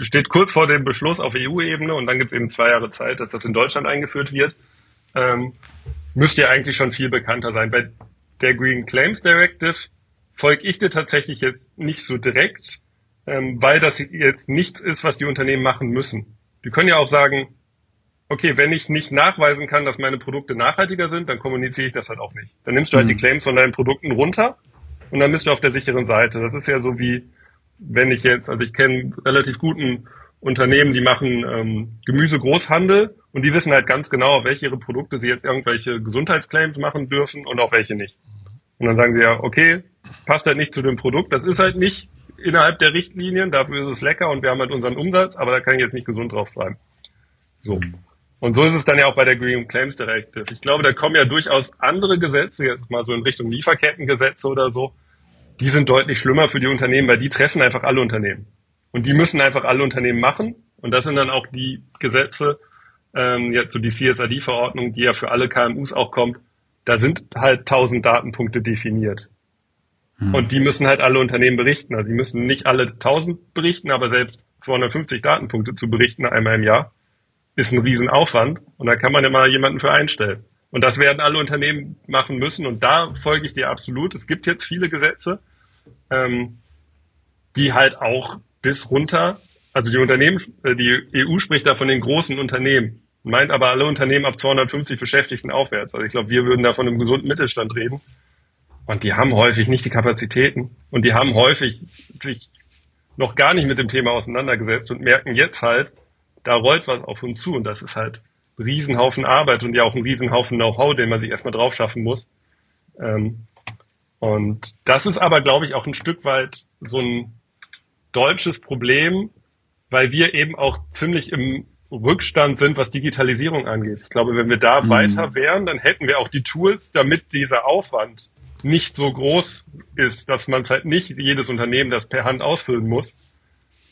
steht kurz vor dem Beschluss auf EU-Ebene und dann gibt es eben zwei Jahre Zeit, dass das in Deutschland eingeführt wird. Ähm, müsste ja eigentlich schon viel bekannter sein. Bei der Green Claims Directive folge ich dir tatsächlich jetzt nicht so direkt, ähm, weil das jetzt nichts ist, was die Unternehmen machen müssen. Die können ja auch sagen, okay, wenn ich nicht nachweisen kann, dass meine Produkte nachhaltiger sind, dann kommuniziere ich das halt auch nicht. Dann nimmst du halt mhm. die Claims von deinen Produkten runter und dann bist du auf der sicheren Seite. Das ist ja so wie, wenn ich jetzt, also ich kenne relativ guten Unternehmen, die machen ähm, Gemüsegroßhandel und die wissen halt ganz genau, auf welche ihre Produkte sie jetzt irgendwelche Gesundheitsclaims machen dürfen und auf welche nicht. Und dann sagen sie ja, okay, passt halt nicht zu dem Produkt, das ist halt nicht innerhalb der Richtlinien, dafür ist es lecker und wir haben halt unseren Umsatz, aber da kann ich jetzt nicht gesund drauf bleiben. So. Und so ist es dann ja auch bei der Green Claims Directive. Ich glaube, da kommen ja durchaus andere Gesetze, jetzt mal so in Richtung Lieferkettengesetze oder so, die sind deutlich schlimmer für die Unternehmen, weil die treffen einfach alle Unternehmen. Und die müssen einfach alle Unternehmen machen. Und das sind dann auch die Gesetze, ähm, jetzt so die CSRD-Verordnung, die ja für alle KMUs auch kommt. Da sind halt tausend Datenpunkte definiert. Hm. Und die müssen halt alle Unternehmen berichten. Also die müssen nicht alle tausend berichten, aber selbst 250 Datenpunkte zu berichten einmal im Jahr ist ein Riesenaufwand. Und da kann man ja mal jemanden für einstellen. Und das werden alle Unternehmen machen müssen. Und da folge ich dir absolut. Es gibt jetzt viele Gesetze, ähm, die halt auch bis runter, also die Unternehmen, äh, die EU spricht da von den großen Unternehmen, meint aber alle Unternehmen ab 250 Beschäftigten aufwärts. Also ich glaube, wir würden da von einem gesunden Mittelstand reden. Und die haben häufig nicht die Kapazitäten. Und die haben häufig sich noch gar nicht mit dem Thema auseinandergesetzt und merken jetzt halt, da rollt was auf uns zu. Und das ist halt Riesenhaufen Arbeit und ja auch ein Riesenhaufen Know-how, den man sich erstmal drauf schaffen muss. Ähm, und das ist aber, glaube ich, auch ein Stück weit so ein deutsches Problem, weil wir eben auch ziemlich im Rückstand sind, was Digitalisierung angeht. Ich glaube, wenn wir da mhm. weiter wären, dann hätten wir auch die Tools, damit dieser Aufwand nicht so groß ist, dass man es halt nicht jedes Unternehmen das per Hand ausfüllen muss,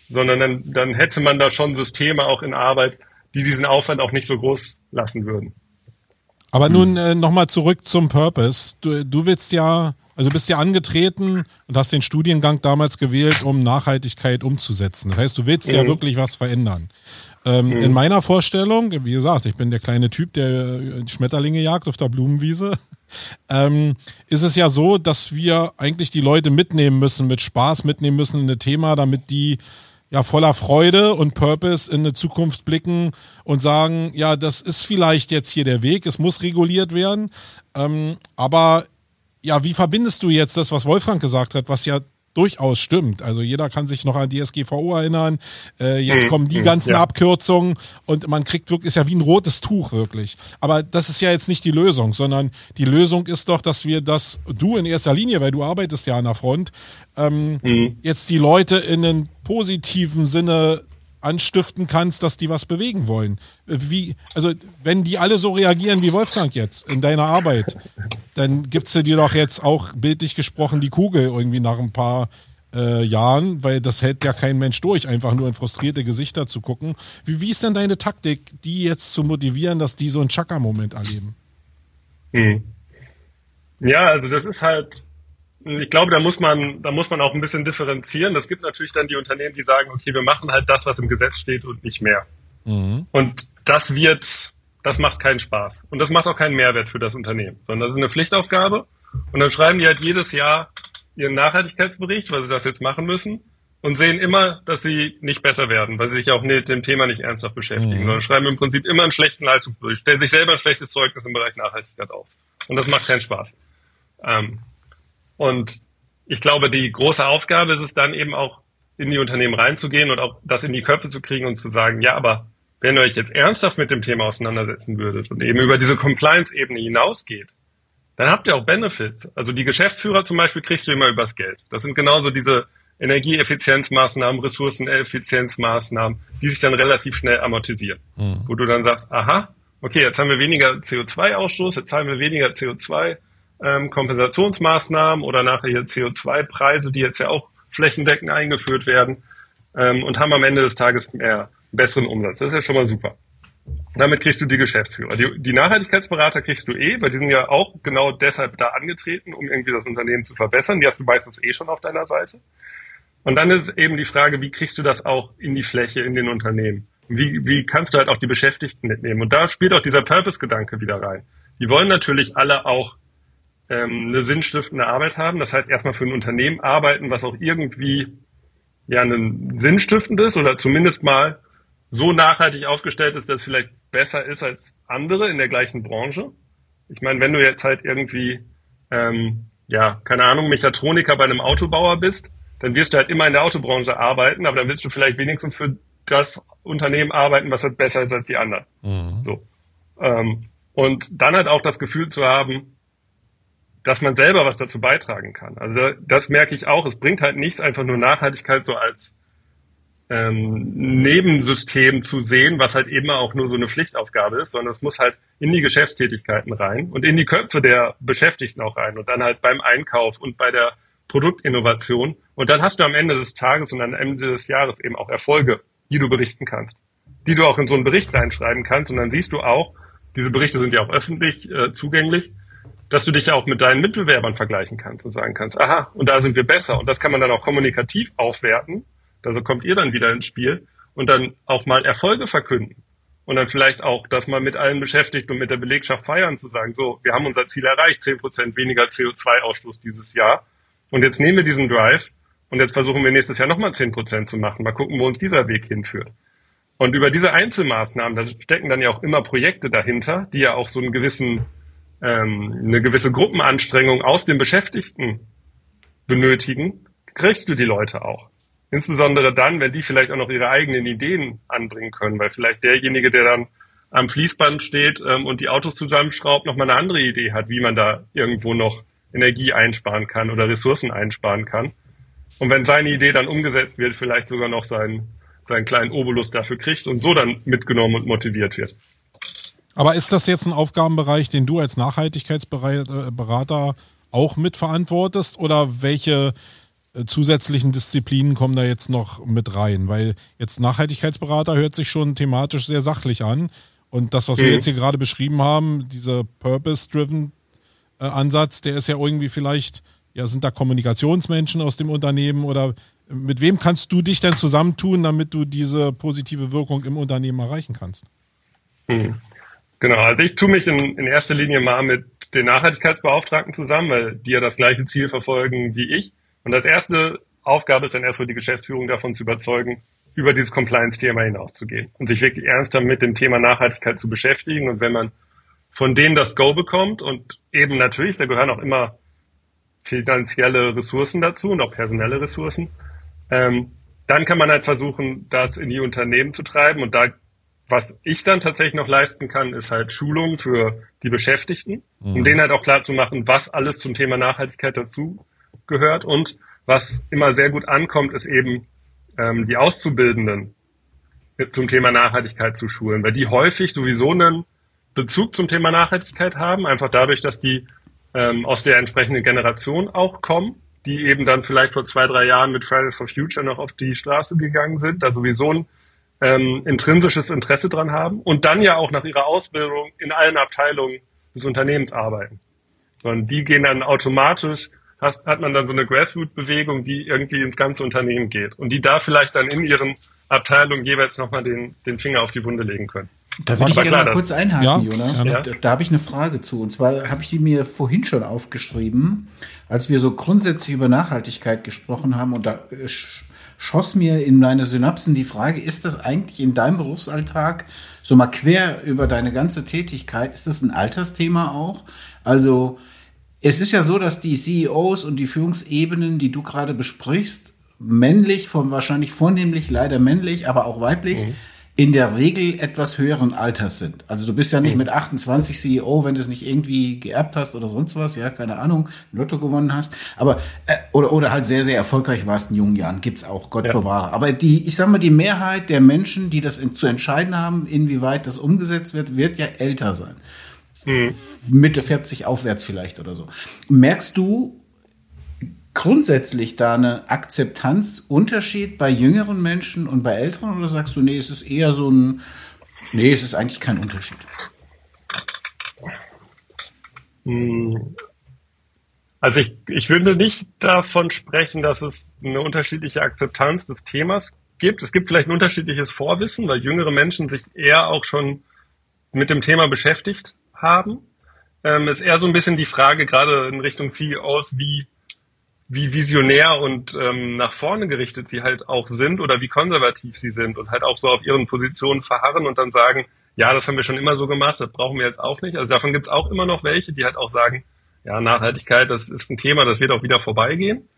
sondern dann, dann hätte man da schon Systeme auch in Arbeit, die diesen Aufwand auch nicht so groß lassen würden. Aber hm. nun äh, nochmal zurück zum Purpose. Du, du willst ja, also du bist ja angetreten und hast den Studiengang damals gewählt, um Nachhaltigkeit umzusetzen. Das heißt, du willst mhm. ja wirklich was verändern. Ähm, mhm. In meiner Vorstellung, wie gesagt, ich bin der kleine Typ, der Schmetterlinge jagt auf der Blumenwiese. Ähm, ist es ja so, dass wir eigentlich die Leute mitnehmen müssen, mit Spaß mitnehmen müssen in ein Thema, damit die ja voller Freude und Purpose in eine Zukunft blicken und sagen, ja, das ist vielleicht jetzt hier der Weg, es muss reguliert werden. Ähm, aber ja, wie verbindest du jetzt das, was Wolfgang gesagt hat, was ja durchaus stimmt. Also jeder kann sich noch an die SGVO erinnern. Äh, jetzt mhm. kommen die mhm. ganzen ja. Abkürzungen und man kriegt wirklich, ist ja wie ein rotes Tuch wirklich. Aber das ist ja jetzt nicht die Lösung, sondern die Lösung ist doch, dass wir das, du in erster Linie, weil du arbeitest ja an der Front, ähm, mhm. jetzt die Leute in einen positiven Sinne anstiften kannst, dass die was bewegen wollen. Wie, also wenn die alle so reagieren wie Wolfgang jetzt in deiner Arbeit, dann gibt's dir doch jetzt auch bildlich gesprochen die Kugel irgendwie nach ein paar äh, Jahren, weil das hält ja kein Mensch durch, einfach nur in frustrierte Gesichter zu gucken. Wie, wie ist denn deine Taktik, die jetzt zu motivieren, dass die so einen Chaka-Moment erleben? Hm. Ja, also das ist halt, ich glaube, da muss man, da muss man auch ein bisschen differenzieren. Es gibt natürlich dann die Unternehmen, die sagen, okay, wir machen halt das, was im Gesetz steht und nicht mehr. Mhm. Und das wird, das macht keinen Spaß. Und das macht auch keinen Mehrwert für das Unternehmen, sondern das ist eine Pflichtaufgabe. Und dann schreiben die halt jedes Jahr ihren Nachhaltigkeitsbericht, weil sie das jetzt machen müssen und sehen immer, dass sie nicht besser werden, weil sie sich auch mit dem Thema nicht ernsthaft beschäftigen, mhm. sondern schreiben im Prinzip immer einen schlechten Leistungsbericht, stellen sich selber ein schlechtes Zeugnis im Bereich Nachhaltigkeit auf. Und das macht keinen Spaß. Ähm, und ich glaube, die große Aufgabe ist es dann eben auch, in die Unternehmen reinzugehen und auch das in die Köpfe zu kriegen und zu sagen, ja, aber wenn ihr euch jetzt ernsthaft mit dem Thema auseinandersetzen würdet und eben über diese Compliance-Ebene hinausgeht, dann habt ihr auch Benefits. Also die Geschäftsführer zum Beispiel kriegst du immer übers Geld. Das sind genauso diese Energieeffizienzmaßnahmen, Ressourceneffizienzmaßnahmen, die sich dann relativ schnell amortisieren. Mhm. Wo du dann sagst, aha, okay, jetzt haben wir weniger CO2-Ausstoß, jetzt haben wir weniger CO2, ähm, Kompensationsmaßnahmen oder nachher hier CO2-Preise, die jetzt ja auch flächendeckend eingeführt werden ähm, und haben am Ende des Tages mehr besseren Umsatz. Das ist ja schon mal super. Damit kriegst du die Geschäftsführer. Die, die Nachhaltigkeitsberater kriegst du eh, weil die sind ja auch genau deshalb da angetreten, um irgendwie das Unternehmen zu verbessern. Die hast du meistens eh schon auf deiner Seite. Und dann ist eben die Frage, wie kriegst du das auch in die Fläche, in den Unternehmen? Wie, wie kannst du halt auch die Beschäftigten mitnehmen? Und da spielt auch dieser Purpose-Gedanke wieder rein. Die wollen natürlich alle auch ähm, eine sinnstiftende Arbeit haben. Das heißt, erstmal für ein Unternehmen arbeiten, was auch irgendwie ja ein sinnstiftendes oder zumindest mal so nachhaltig aufgestellt ist, dass es vielleicht besser ist als andere in der gleichen Branche. Ich meine, wenn du jetzt halt irgendwie, ähm, ja, keine Ahnung, Mechatroniker bei einem Autobauer bist, dann wirst du halt immer in der Autobranche arbeiten, aber dann willst du vielleicht wenigstens für das Unternehmen arbeiten, was halt besser ist als die anderen. Mhm. So. Ähm, und dann halt auch das Gefühl zu haben, dass man selber was dazu beitragen kann. Also das merke ich auch. Es bringt halt nichts, einfach nur Nachhaltigkeit so als ähm, Nebensystem zu sehen, was halt eben auch nur so eine Pflichtaufgabe ist, sondern es muss halt in die Geschäftstätigkeiten rein und in die Köpfe der Beschäftigten auch rein und dann halt beim Einkauf und bei der Produktinnovation. Und dann hast du am Ende des Tages und am Ende des Jahres eben auch Erfolge, die du berichten kannst, die du auch in so einen Bericht reinschreiben kannst. Und dann siehst du auch, diese Berichte sind ja auch öffentlich äh, zugänglich, dass du dich ja auch mit deinen Mitbewerbern vergleichen kannst und sagen kannst, aha, und da sind wir besser. Und das kann man dann auch kommunikativ aufwerten. Also kommt ihr dann wieder ins Spiel und dann auch mal Erfolge verkünden. Und dann vielleicht auch das mal mit allen beschäftigt und mit der Belegschaft feiern, zu sagen, so, wir haben unser Ziel erreicht, zehn Prozent weniger CO2-Ausstoß dieses Jahr. Und jetzt nehmen wir diesen Drive und jetzt versuchen wir nächstes Jahr nochmal zehn Prozent zu machen. Mal gucken, wo uns dieser Weg hinführt. Und über diese Einzelmaßnahmen, da stecken dann ja auch immer Projekte dahinter, die ja auch so einen gewissen ähm, eine gewisse Gruppenanstrengung aus den Beschäftigten benötigen, kriegst du die Leute auch. Insbesondere dann, wenn die vielleicht auch noch ihre eigenen Ideen anbringen können, weil vielleicht derjenige, der dann am Fließband steht ähm, und die Autos zusammenschraubt, noch mal eine andere Idee hat, wie man da irgendwo noch Energie einsparen kann oder Ressourcen einsparen kann. Und wenn seine Idee dann umgesetzt wird, vielleicht sogar noch seinen, seinen kleinen Obolus dafür kriegt und so dann mitgenommen und motiviert wird. Aber ist das jetzt ein Aufgabenbereich, den du als Nachhaltigkeitsberater auch mitverantwortest oder welche äh, zusätzlichen Disziplinen kommen da jetzt noch mit rein? Weil jetzt Nachhaltigkeitsberater hört sich schon thematisch sehr sachlich an. Und das, was mhm. wir jetzt hier gerade beschrieben haben, dieser Purpose-Driven äh, Ansatz, der ist ja irgendwie vielleicht, ja, sind da Kommunikationsmenschen aus dem Unternehmen oder mit wem kannst du dich denn zusammentun, damit du diese positive Wirkung im Unternehmen erreichen kannst? Mhm. Genau, also ich tue mich in, in erster Linie mal mit den Nachhaltigkeitsbeauftragten zusammen, weil die ja das gleiche Ziel verfolgen wie ich. Und das erste Aufgabe ist dann erstmal die Geschäftsführung davon zu überzeugen, über dieses Compliance-Thema hinauszugehen und sich wirklich ernsthaft mit dem Thema Nachhaltigkeit zu beschäftigen. Und wenn man von denen das Go bekommt und eben natürlich, da gehören auch immer finanzielle Ressourcen dazu und auch personelle Ressourcen, ähm, dann kann man halt versuchen, das in die Unternehmen zu treiben. Und da was ich dann tatsächlich noch leisten kann, ist halt Schulung für die Beschäftigten, um mhm. denen halt auch klar zu machen, was alles zum Thema Nachhaltigkeit dazu gehört. Und was immer sehr gut ankommt, ist eben ähm, die Auszubildenden zum Thema Nachhaltigkeit zu schulen, weil die häufig sowieso einen Bezug zum Thema Nachhaltigkeit haben, einfach dadurch, dass die ähm, aus der entsprechenden Generation auch kommen, die eben dann vielleicht vor zwei, drei Jahren mit Fridays for Future noch auf die Straße gegangen sind, da sowieso ein ähm, intrinsisches Interesse dran haben und dann ja auch nach ihrer Ausbildung in allen Abteilungen des Unternehmens arbeiten. Und die gehen dann automatisch, hat, hat man dann so eine Grassroot-Bewegung, die irgendwie ins ganze Unternehmen geht und die da vielleicht dann in ihren Abteilungen jeweils nochmal den, den Finger auf die Wunde legen können. Da würde ich gerne klar, mal kurz einhaken, ja, Jona. Ja. Da, da habe ich eine Frage zu. Und zwar habe ich die mir vorhin schon aufgeschrieben, als wir so grundsätzlich über Nachhaltigkeit gesprochen haben. Und da schoss mir in meine Synapsen die Frage, ist das eigentlich in deinem Berufsalltag so mal quer über deine ganze Tätigkeit, ist das ein Altersthema auch? Also es ist ja so, dass die CEOs und die Führungsebenen, die du gerade besprichst, männlich, von wahrscheinlich vornehmlich leider männlich, aber auch weiblich, mhm in der Regel etwas höheren Alters sind. Also du bist ja nicht mit 28 CEO, wenn du es nicht irgendwie geerbt hast oder sonst was, ja, keine Ahnung, Lotto gewonnen hast, aber äh, oder oder halt sehr sehr erfolgreich warst in jungen Jahren, gibt's auch, Gott ja. bewahre. Aber die, ich sag mal, die Mehrheit der Menschen, die das in, zu entscheiden haben, inwieweit das umgesetzt wird, wird ja älter sein. Mhm. Mitte 40 aufwärts vielleicht oder so. Merkst du grundsätzlich da eine Akzeptanzunterschied bei jüngeren Menschen und bei älteren oder sagst du, nee, es ist eher so ein, nee, es ist eigentlich kein Unterschied? Hm. Also ich, ich würde nicht davon sprechen, dass es eine unterschiedliche Akzeptanz des Themas gibt. Es gibt vielleicht ein unterschiedliches Vorwissen, weil jüngere Menschen sich eher auch schon mit dem Thema beschäftigt haben. Ähm, ist eher so ein bisschen die Frage, gerade in Richtung CEOs, wie wie visionär und ähm, nach vorne gerichtet sie halt auch sind oder wie konservativ sie sind und halt auch so auf ihren Positionen verharren und dann sagen, ja, das haben wir schon immer so gemacht, das brauchen wir jetzt auch nicht. Also davon gibt es auch immer noch welche, die halt auch sagen, ja, Nachhaltigkeit, das ist ein Thema, das wird auch wieder vorbeigehen.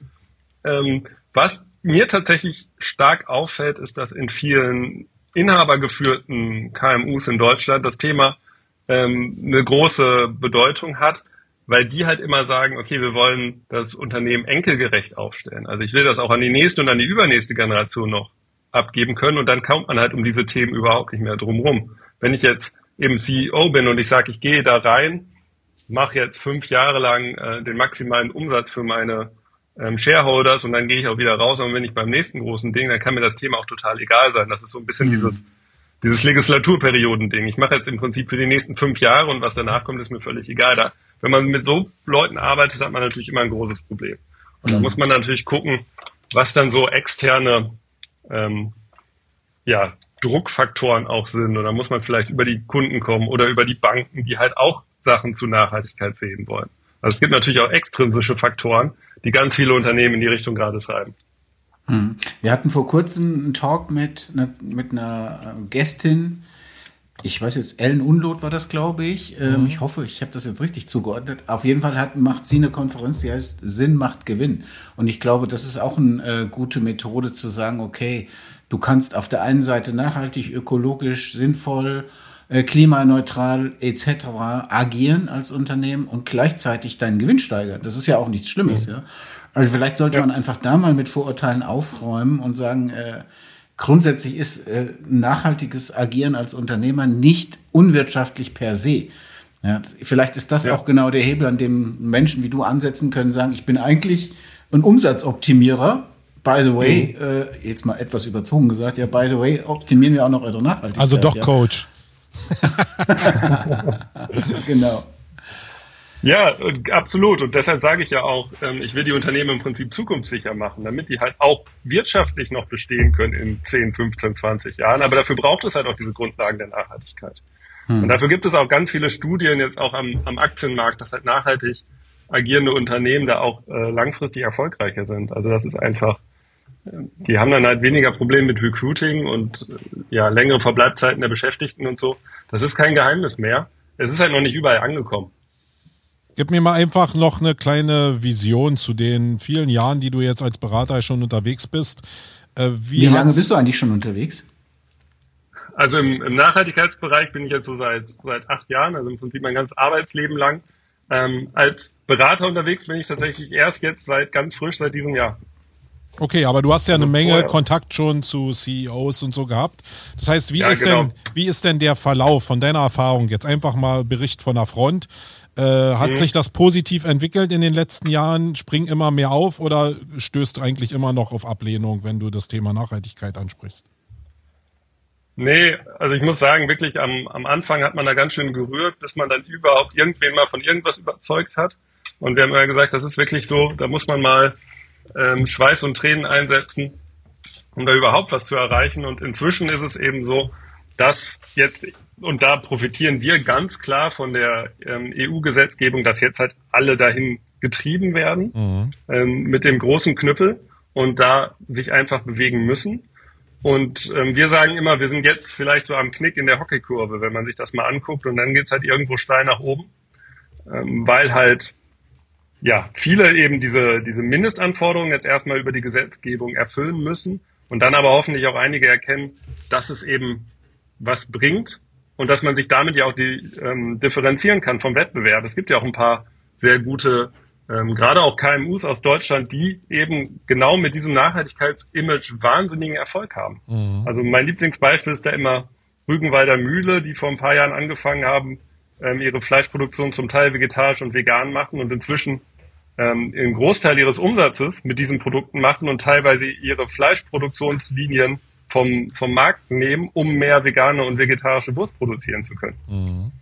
Ähm, was mir tatsächlich stark auffällt, ist, dass in vielen inhabergeführten KMUs in Deutschland das Thema ähm, eine große Bedeutung hat weil die halt immer sagen, okay, wir wollen das Unternehmen enkelgerecht aufstellen. Also ich will das auch an die nächste und an die übernächste Generation noch abgeben können und dann kommt man halt um diese Themen überhaupt nicht mehr drumherum. Wenn ich jetzt eben CEO bin und ich sage, ich gehe da rein, mache jetzt fünf Jahre lang äh, den maximalen Umsatz für meine ähm, Shareholders und dann gehe ich auch wieder raus und wenn ich beim nächsten großen Ding, dann kann mir das Thema auch total egal sein. Das ist so ein bisschen mhm. dieses dieses Legislaturperioden-Ding. Ich mache jetzt im Prinzip für die nächsten fünf Jahre und was danach kommt, ist mir völlig egal. Da wenn man mit so Leuten arbeitet, hat man natürlich immer ein großes Problem. Und da mhm. muss man natürlich gucken, was dann so externe ähm, ja, Druckfaktoren auch sind. Und da muss man vielleicht über die Kunden kommen oder über die Banken, die halt auch Sachen zu Nachhaltigkeit sehen wollen. Also es gibt natürlich auch extrinsische Faktoren, die ganz viele Unternehmen in die Richtung gerade treiben. Mhm. Wir hatten vor kurzem einen Talk mit, mit einer Gästin, ich weiß jetzt, Ellen Unlot war das, glaube ich. Ähm, mhm. Ich hoffe, ich habe das jetzt richtig zugeordnet. Auf jeden Fall hat, macht sie eine Konferenz, die heißt Sinn macht Gewinn. Und ich glaube, das ist auch eine äh, gute Methode zu sagen, okay, du kannst auf der einen Seite nachhaltig, ökologisch, sinnvoll, äh, klimaneutral etc. agieren als Unternehmen und gleichzeitig deinen Gewinn steigern. Das ist ja auch nichts Schlimmes, mhm. ja. Also vielleicht sollte ja. man einfach da mal mit Vorurteilen aufräumen und sagen, äh, grundsätzlich ist äh, nachhaltiges Agieren als Unternehmer nicht unwirtschaftlich per se. Ja, vielleicht ist das ja. auch genau der Hebel, an dem Menschen wie du ansetzen können, sagen, ich bin eigentlich ein Umsatzoptimierer. By the way, mhm. äh, jetzt mal etwas überzogen gesagt, ja, by the way, optimieren wir auch noch eure Nachhaltigkeit. Also doch ja. Coach. genau. Ja, absolut. Und deshalb sage ich ja auch, ähm, ich will die Unternehmen im Prinzip zukunftssicher machen, damit die halt auch wirtschaftlich noch bestehen können in 10, 15, 20 Jahren. Aber dafür braucht es halt auch diese Grundlagen der Nachhaltigkeit. Hm. Und dafür gibt es auch ganz viele Studien jetzt auch am, am Aktienmarkt, dass halt nachhaltig agierende Unternehmen da auch äh, langfristig erfolgreicher sind. Also das ist einfach, äh, die haben dann halt weniger Probleme mit Recruiting und äh, ja, längere Verbleibzeiten der Beschäftigten und so. Das ist kein Geheimnis mehr. Es ist halt noch nicht überall angekommen. Gib mir mal einfach noch eine kleine Vision zu den vielen Jahren, die du jetzt als Berater schon unterwegs bist. Äh, wie, wie lange bist du eigentlich schon unterwegs? Also im, im, Nachhaltigkeitsbereich bin ich jetzt so seit, seit acht Jahren, also im Prinzip mein ganzes Arbeitsleben lang. Ähm, als Berater unterwegs bin ich tatsächlich erst jetzt seit ganz frisch, seit diesem Jahr. Okay, aber du hast ja eine also Menge vorher. Kontakt schon zu CEOs und so gehabt. Das heißt, wie, ja, ist genau. denn, wie ist denn der Verlauf von deiner Erfahrung? Jetzt einfach mal Bericht von der Front. Äh, hat mhm. sich das positiv entwickelt in den letzten Jahren? Spring immer mehr auf oder stößt eigentlich immer noch auf Ablehnung, wenn du das Thema Nachhaltigkeit ansprichst? Nee, also ich muss sagen, wirklich am, am Anfang hat man da ganz schön gerührt, bis man dann überhaupt irgendwen mal von irgendwas überzeugt hat. Und wir haben ja gesagt, das ist wirklich so, da muss man mal ähm, Schweiß und Tränen einsetzen, um da überhaupt was zu erreichen. Und inzwischen ist es eben so, dass jetzt, und da profitieren wir ganz klar von der ähm, EU-Gesetzgebung, dass jetzt halt alle dahin getrieben werden mhm. ähm, mit dem großen Knüppel und da sich einfach bewegen müssen. Und ähm, wir sagen immer, wir sind jetzt vielleicht so am Knick in der Hockeykurve, wenn man sich das mal anguckt und dann geht's halt irgendwo steil nach oben, ähm, weil halt ja, viele eben diese, diese Mindestanforderungen jetzt erstmal über die Gesetzgebung erfüllen müssen und dann aber hoffentlich auch einige erkennen, dass es eben was bringt und dass man sich damit ja auch die, ähm, differenzieren kann vom Wettbewerb. Es gibt ja auch ein paar sehr gute, ähm, gerade auch KMUs aus Deutschland, die eben genau mit diesem Nachhaltigkeitsimage wahnsinnigen Erfolg haben. Mhm. Also mein Lieblingsbeispiel ist da immer Rügenwalder Mühle, die vor ein paar Jahren angefangen haben, ähm, ihre Fleischproduktion zum Teil vegetarisch und vegan machen und inzwischen ähm, einen Großteil ihres Umsatzes mit diesen Produkten machen und teilweise ihre Fleischproduktionslinien vom, vom Markt nehmen, um mehr vegane und vegetarische Wurst produzieren zu können. Mhm.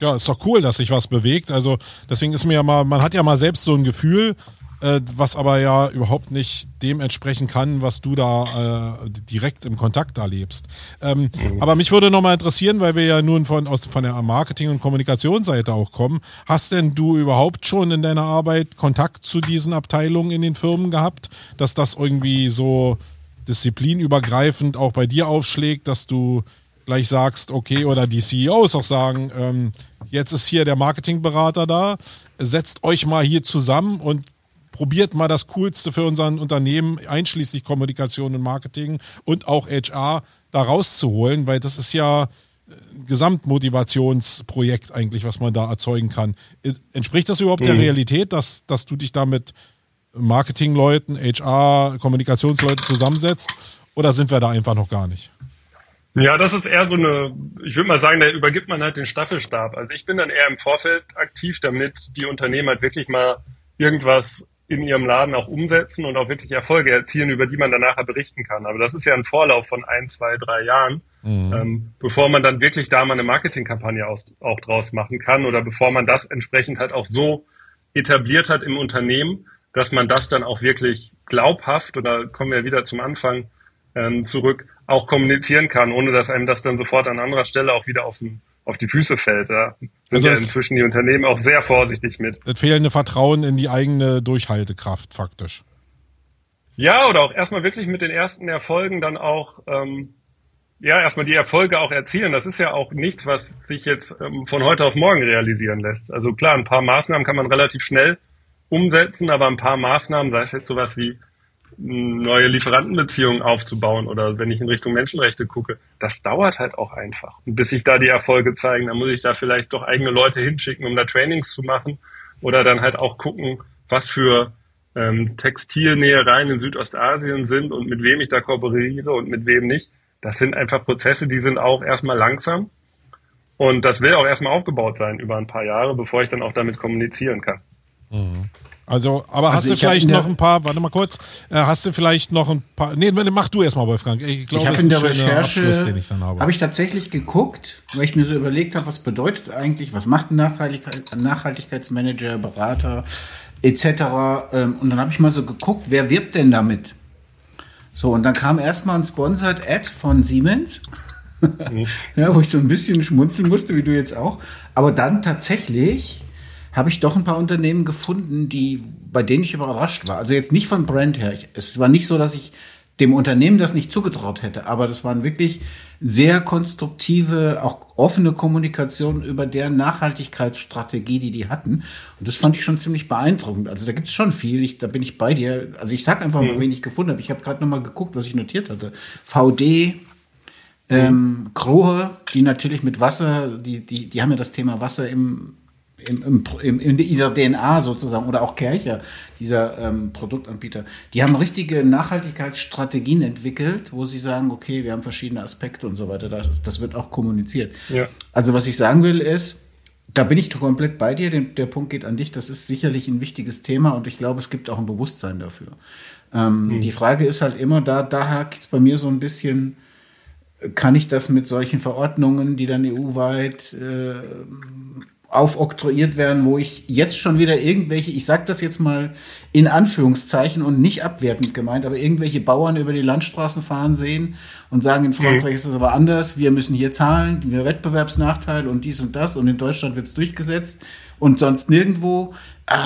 Ja, ist doch cool, dass sich was bewegt. Also deswegen ist mir ja mal, man hat ja mal selbst so ein Gefühl, äh, was aber ja überhaupt nicht dem entsprechen kann, was du da äh, direkt im Kontakt erlebst. Ähm, mhm. Aber mich würde nochmal interessieren, weil wir ja nun von, aus, von der Marketing- und Kommunikationsseite auch kommen. Hast denn du überhaupt schon in deiner Arbeit Kontakt zu diesen Abteilungen in den Firmen gehabt, dass das irgendwie so disziplinübergreifend auch bei dir aufschlägt, dass du gleich sagst, okay, oder die CEOs auch sagen, ähm, jetzt ist hier der Marketingberater da, setzt euch mal hier zusammen und probiert mal das Coolste für unser Unternehmen, einschließlich Kommunikation und Marketing und auch HR, da rauszuholen, weil das ist ja ein Gesamtmotivationsprojekt eigentlich, was man da erzeugen kann. Entspricht das überhaupt mhm. der Realität, dass, dass du dich da mit Marketingleuten, HR, Kommunikationsleuten zusammensetzt? Oder sind wir da einfach noch gar nicht? Ja, das ist eher so eine, ich würde mal sagen, da übergibt man halt den Staffelstab. Also ich bin dann eher im Vorfeld aktiv, damit die Unternehmen halt wirklich mal irgendwas in ihrem Laden auch umsetzen und auch wirklich Erfolge erzielen, über die man dann nachher berichten kann. Aber das ist ja ein Vorlauf von ein, zwei, drei Jahren, mhm. ähm, bevor man dann wirklich da mal eine Marketingkampagne auch, auch draus machen kann oder bevor man das entsprechend halt auch so etabliert hat im Unternehmen, dass man das dann auch wirklich glaubhaft, oder kommen wir wieder zum Anfang ähm, zurück, auch kommunizieren kann, ohne dass einem das dann sofort an anderer Stelle auch wieder auf den auf die Füße fällt. Ja. Sind also ja inzwischen die Unternehmen auch sehr vorsichtig mit. Das fehlende Vertrauen in die eigene Durchhaltekraft faktisch. Ja, oder auch erstmal wirklich mit den ersten Erfolgen dann auch, ähm, ja, erstmal die Erfolge auch erzielen. Das ist ja auch nichts, was sich jetzt ähm, von heute auf morgen realisieren lässt. Also klar, ein paar Maßnahmen kann man relativ schnell umsetzen, aber ein paar Maßnahmen, sei es jetzt sowas wie neue Lieferantenbeziehungen aufzubauen oder wenn ich in Richtung Menschenrechte gucke, das dauert halt auch einfach. Und bis sich da die Erfolge zeigen, dann muss ich da vielleicht doch eigene Leute hinschicken, um da Trainings zu machen oder dann halt auch gucken, was für ähm, Textilnähereien in Südostasien sind und mit wem ich da kooperiere und mit wem nicht. Das sind einfach Prozesse, die sind auch erstmal langsam und das will auch erstmal aufgebaut sein über ein paar Jahre, bevor ich dann auch damit kommunizieren kann. Mhm. Also, aber also hast du vielleicht noch ein paar, warte mal kurz, äh, hast du vielleicht noch ein paar, nee, mach du erstmal, Wolfgang. Ich glaube, das ist ein schöner Recherche, Abschluss, den ich dann habe. Habe ich tatsächlich geguckt, weil ich mir so überlegt habe, was bedeutet eigentlich, was macht ein Nachhaltigkeit, Nachhaltigkeitsmanager, Berater, etc. Ähm, und dann habe ich mal so geguckt, wer wirbt denn damit? So, und dann kam erstmal ein Sponsored Ad von Siemens. Mhm. ja, wo ich so ein bisschen schmunzeln musste, wie du jetzt auch. Aber dann tatsächlich habe ich doch ein paar Unternehmen gefunden, die, bei denen ich überrascht war. Also jetzt nicht von Brand her. Es war nicht so, dass ich dem Unternehmen das nicht zugetraut hätte, aber das waren wirklich sehr konstruktive, auch offene Kommunikation über deren Nachhaltigkeitsstrategie, die die hatten. Und das fand ich schon ziemlich beeindruckend. Also da gibt es schon viel, ich, da bin ich bei dir. Also ich sag einfach mal, mhm. wen ich gefunden habe. Ich habe gerade noch mal geguckt, was ich notiert hatte. VD, ähm, Krohe, die natürlich mit Wasser, die, die, die haben ja das Thema Wasser im im, im, in der DNA sozusagen oder auch Kercher, dieser ähm, Produktanbieter, die haben richtige Nachhaltigkeitsstrategien entwickelt, wo sie sagen, okay, wir haben verschiedene Aspekte und so weiter. Das, das wird auch kommuniziert. Ja. Also was ich sagen will ist, da bin ich komplett bei dir. Der, der Punkt geht an dich. Das ist sicherlich ein wichtiges Thema und ich glaube, es gibt auch ein Bewusstsein dafür. Ähm, mhm. Die Frage ist halt immer, da, da hakt es bei mir so ein bisschen, kann ich das mit solchen Verordnungen, die dann EU-weit äh, aufoktroyiert werden, wo ich jetzt schon wieder irgendwelche, ich sage das jetzt mal in Anführungszeichen und nicht abwertend gemeint, aber irgendwelche Bauern über die Landstraßen fahren sehen und sagen, in mhm. Frankreich mhm. ist es aber anders, wir müssen hier zahlen, wir Wettbewerbsnachteil und dies und das und in Deutschland wird es durchgesetzt und sonst nirgendwo. Äh,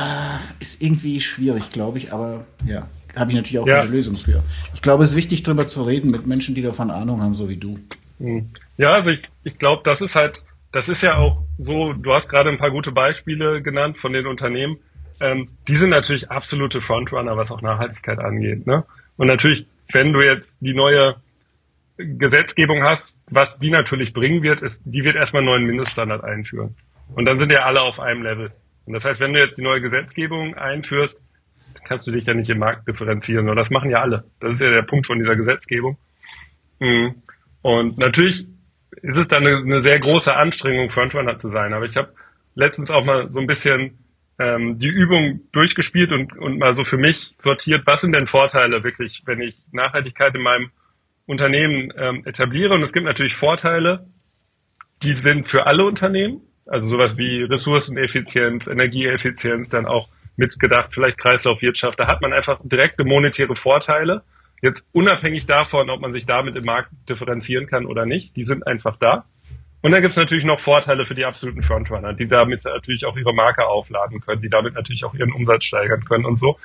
ist irgendwie schwierig, glaube ich, aber ja habe ich natürlich auch ja. keine Lösung für. Ich glaube, es ist wichtig, darüber zu reden mit Menschen, die davon Ahnung haben, so wie du. Hm. Ja, also ich, ich glaube, das ist halt, das ist ja auch so, du hast gerade ein paar gute Beispiele genannt von den Unternehmen. Ähm, die sind natürlich absolute Frontrunner, was auch Nachhaltigkeit angeht. Ne? Und natürlich, wenn du jetzt die neue Gesetzgebung hast, was die natürlich bringen wird, ist, die wird erstmal einen neuen Mindeststandard einführen. Und dann sind ja alle auf einem Level. Und das heißt, wenn du jetzt die neue Gesetzgebung einführst, kannst du dich ja nicht im Markt differenzieren. Und das machen ja alle. Das ist ja der Punkt von dieser Gesetzgebung. Mhm. Und natürlich ist es dann eine, eine sehr große Anstrengung, Frontrunner zu sein. Aber ich habe letztens auch mal so ein bisschen ähm, die Übung durchgespielt und, und mal so für mich sortiert, was sind denn Vorteile wirklich, wenn ich Nachhaltigkeit in meinem Unternehmen ähm, etabliere. Und es gibt natürlich Vorteile, die sind für alle Unternehmen, also sowas wie Ressourceneffizienz, Energieeffizienz, dann auch mitgedacht, vielleicht Kreislaufwirtschaft. Da hat man einfach direkte monetäre Vorteile. Jetzt unabhängig davon, ob man sich damit im Markt differenzieren kann oder nicht, die sind einfach da. Und dann gibt es natürlich noch Vorteile für die absoluten Frontrunner, die damit natürlich auch ihre Marke aufladen können, die damit natürlich auch ihren Umsatz steigern können und so.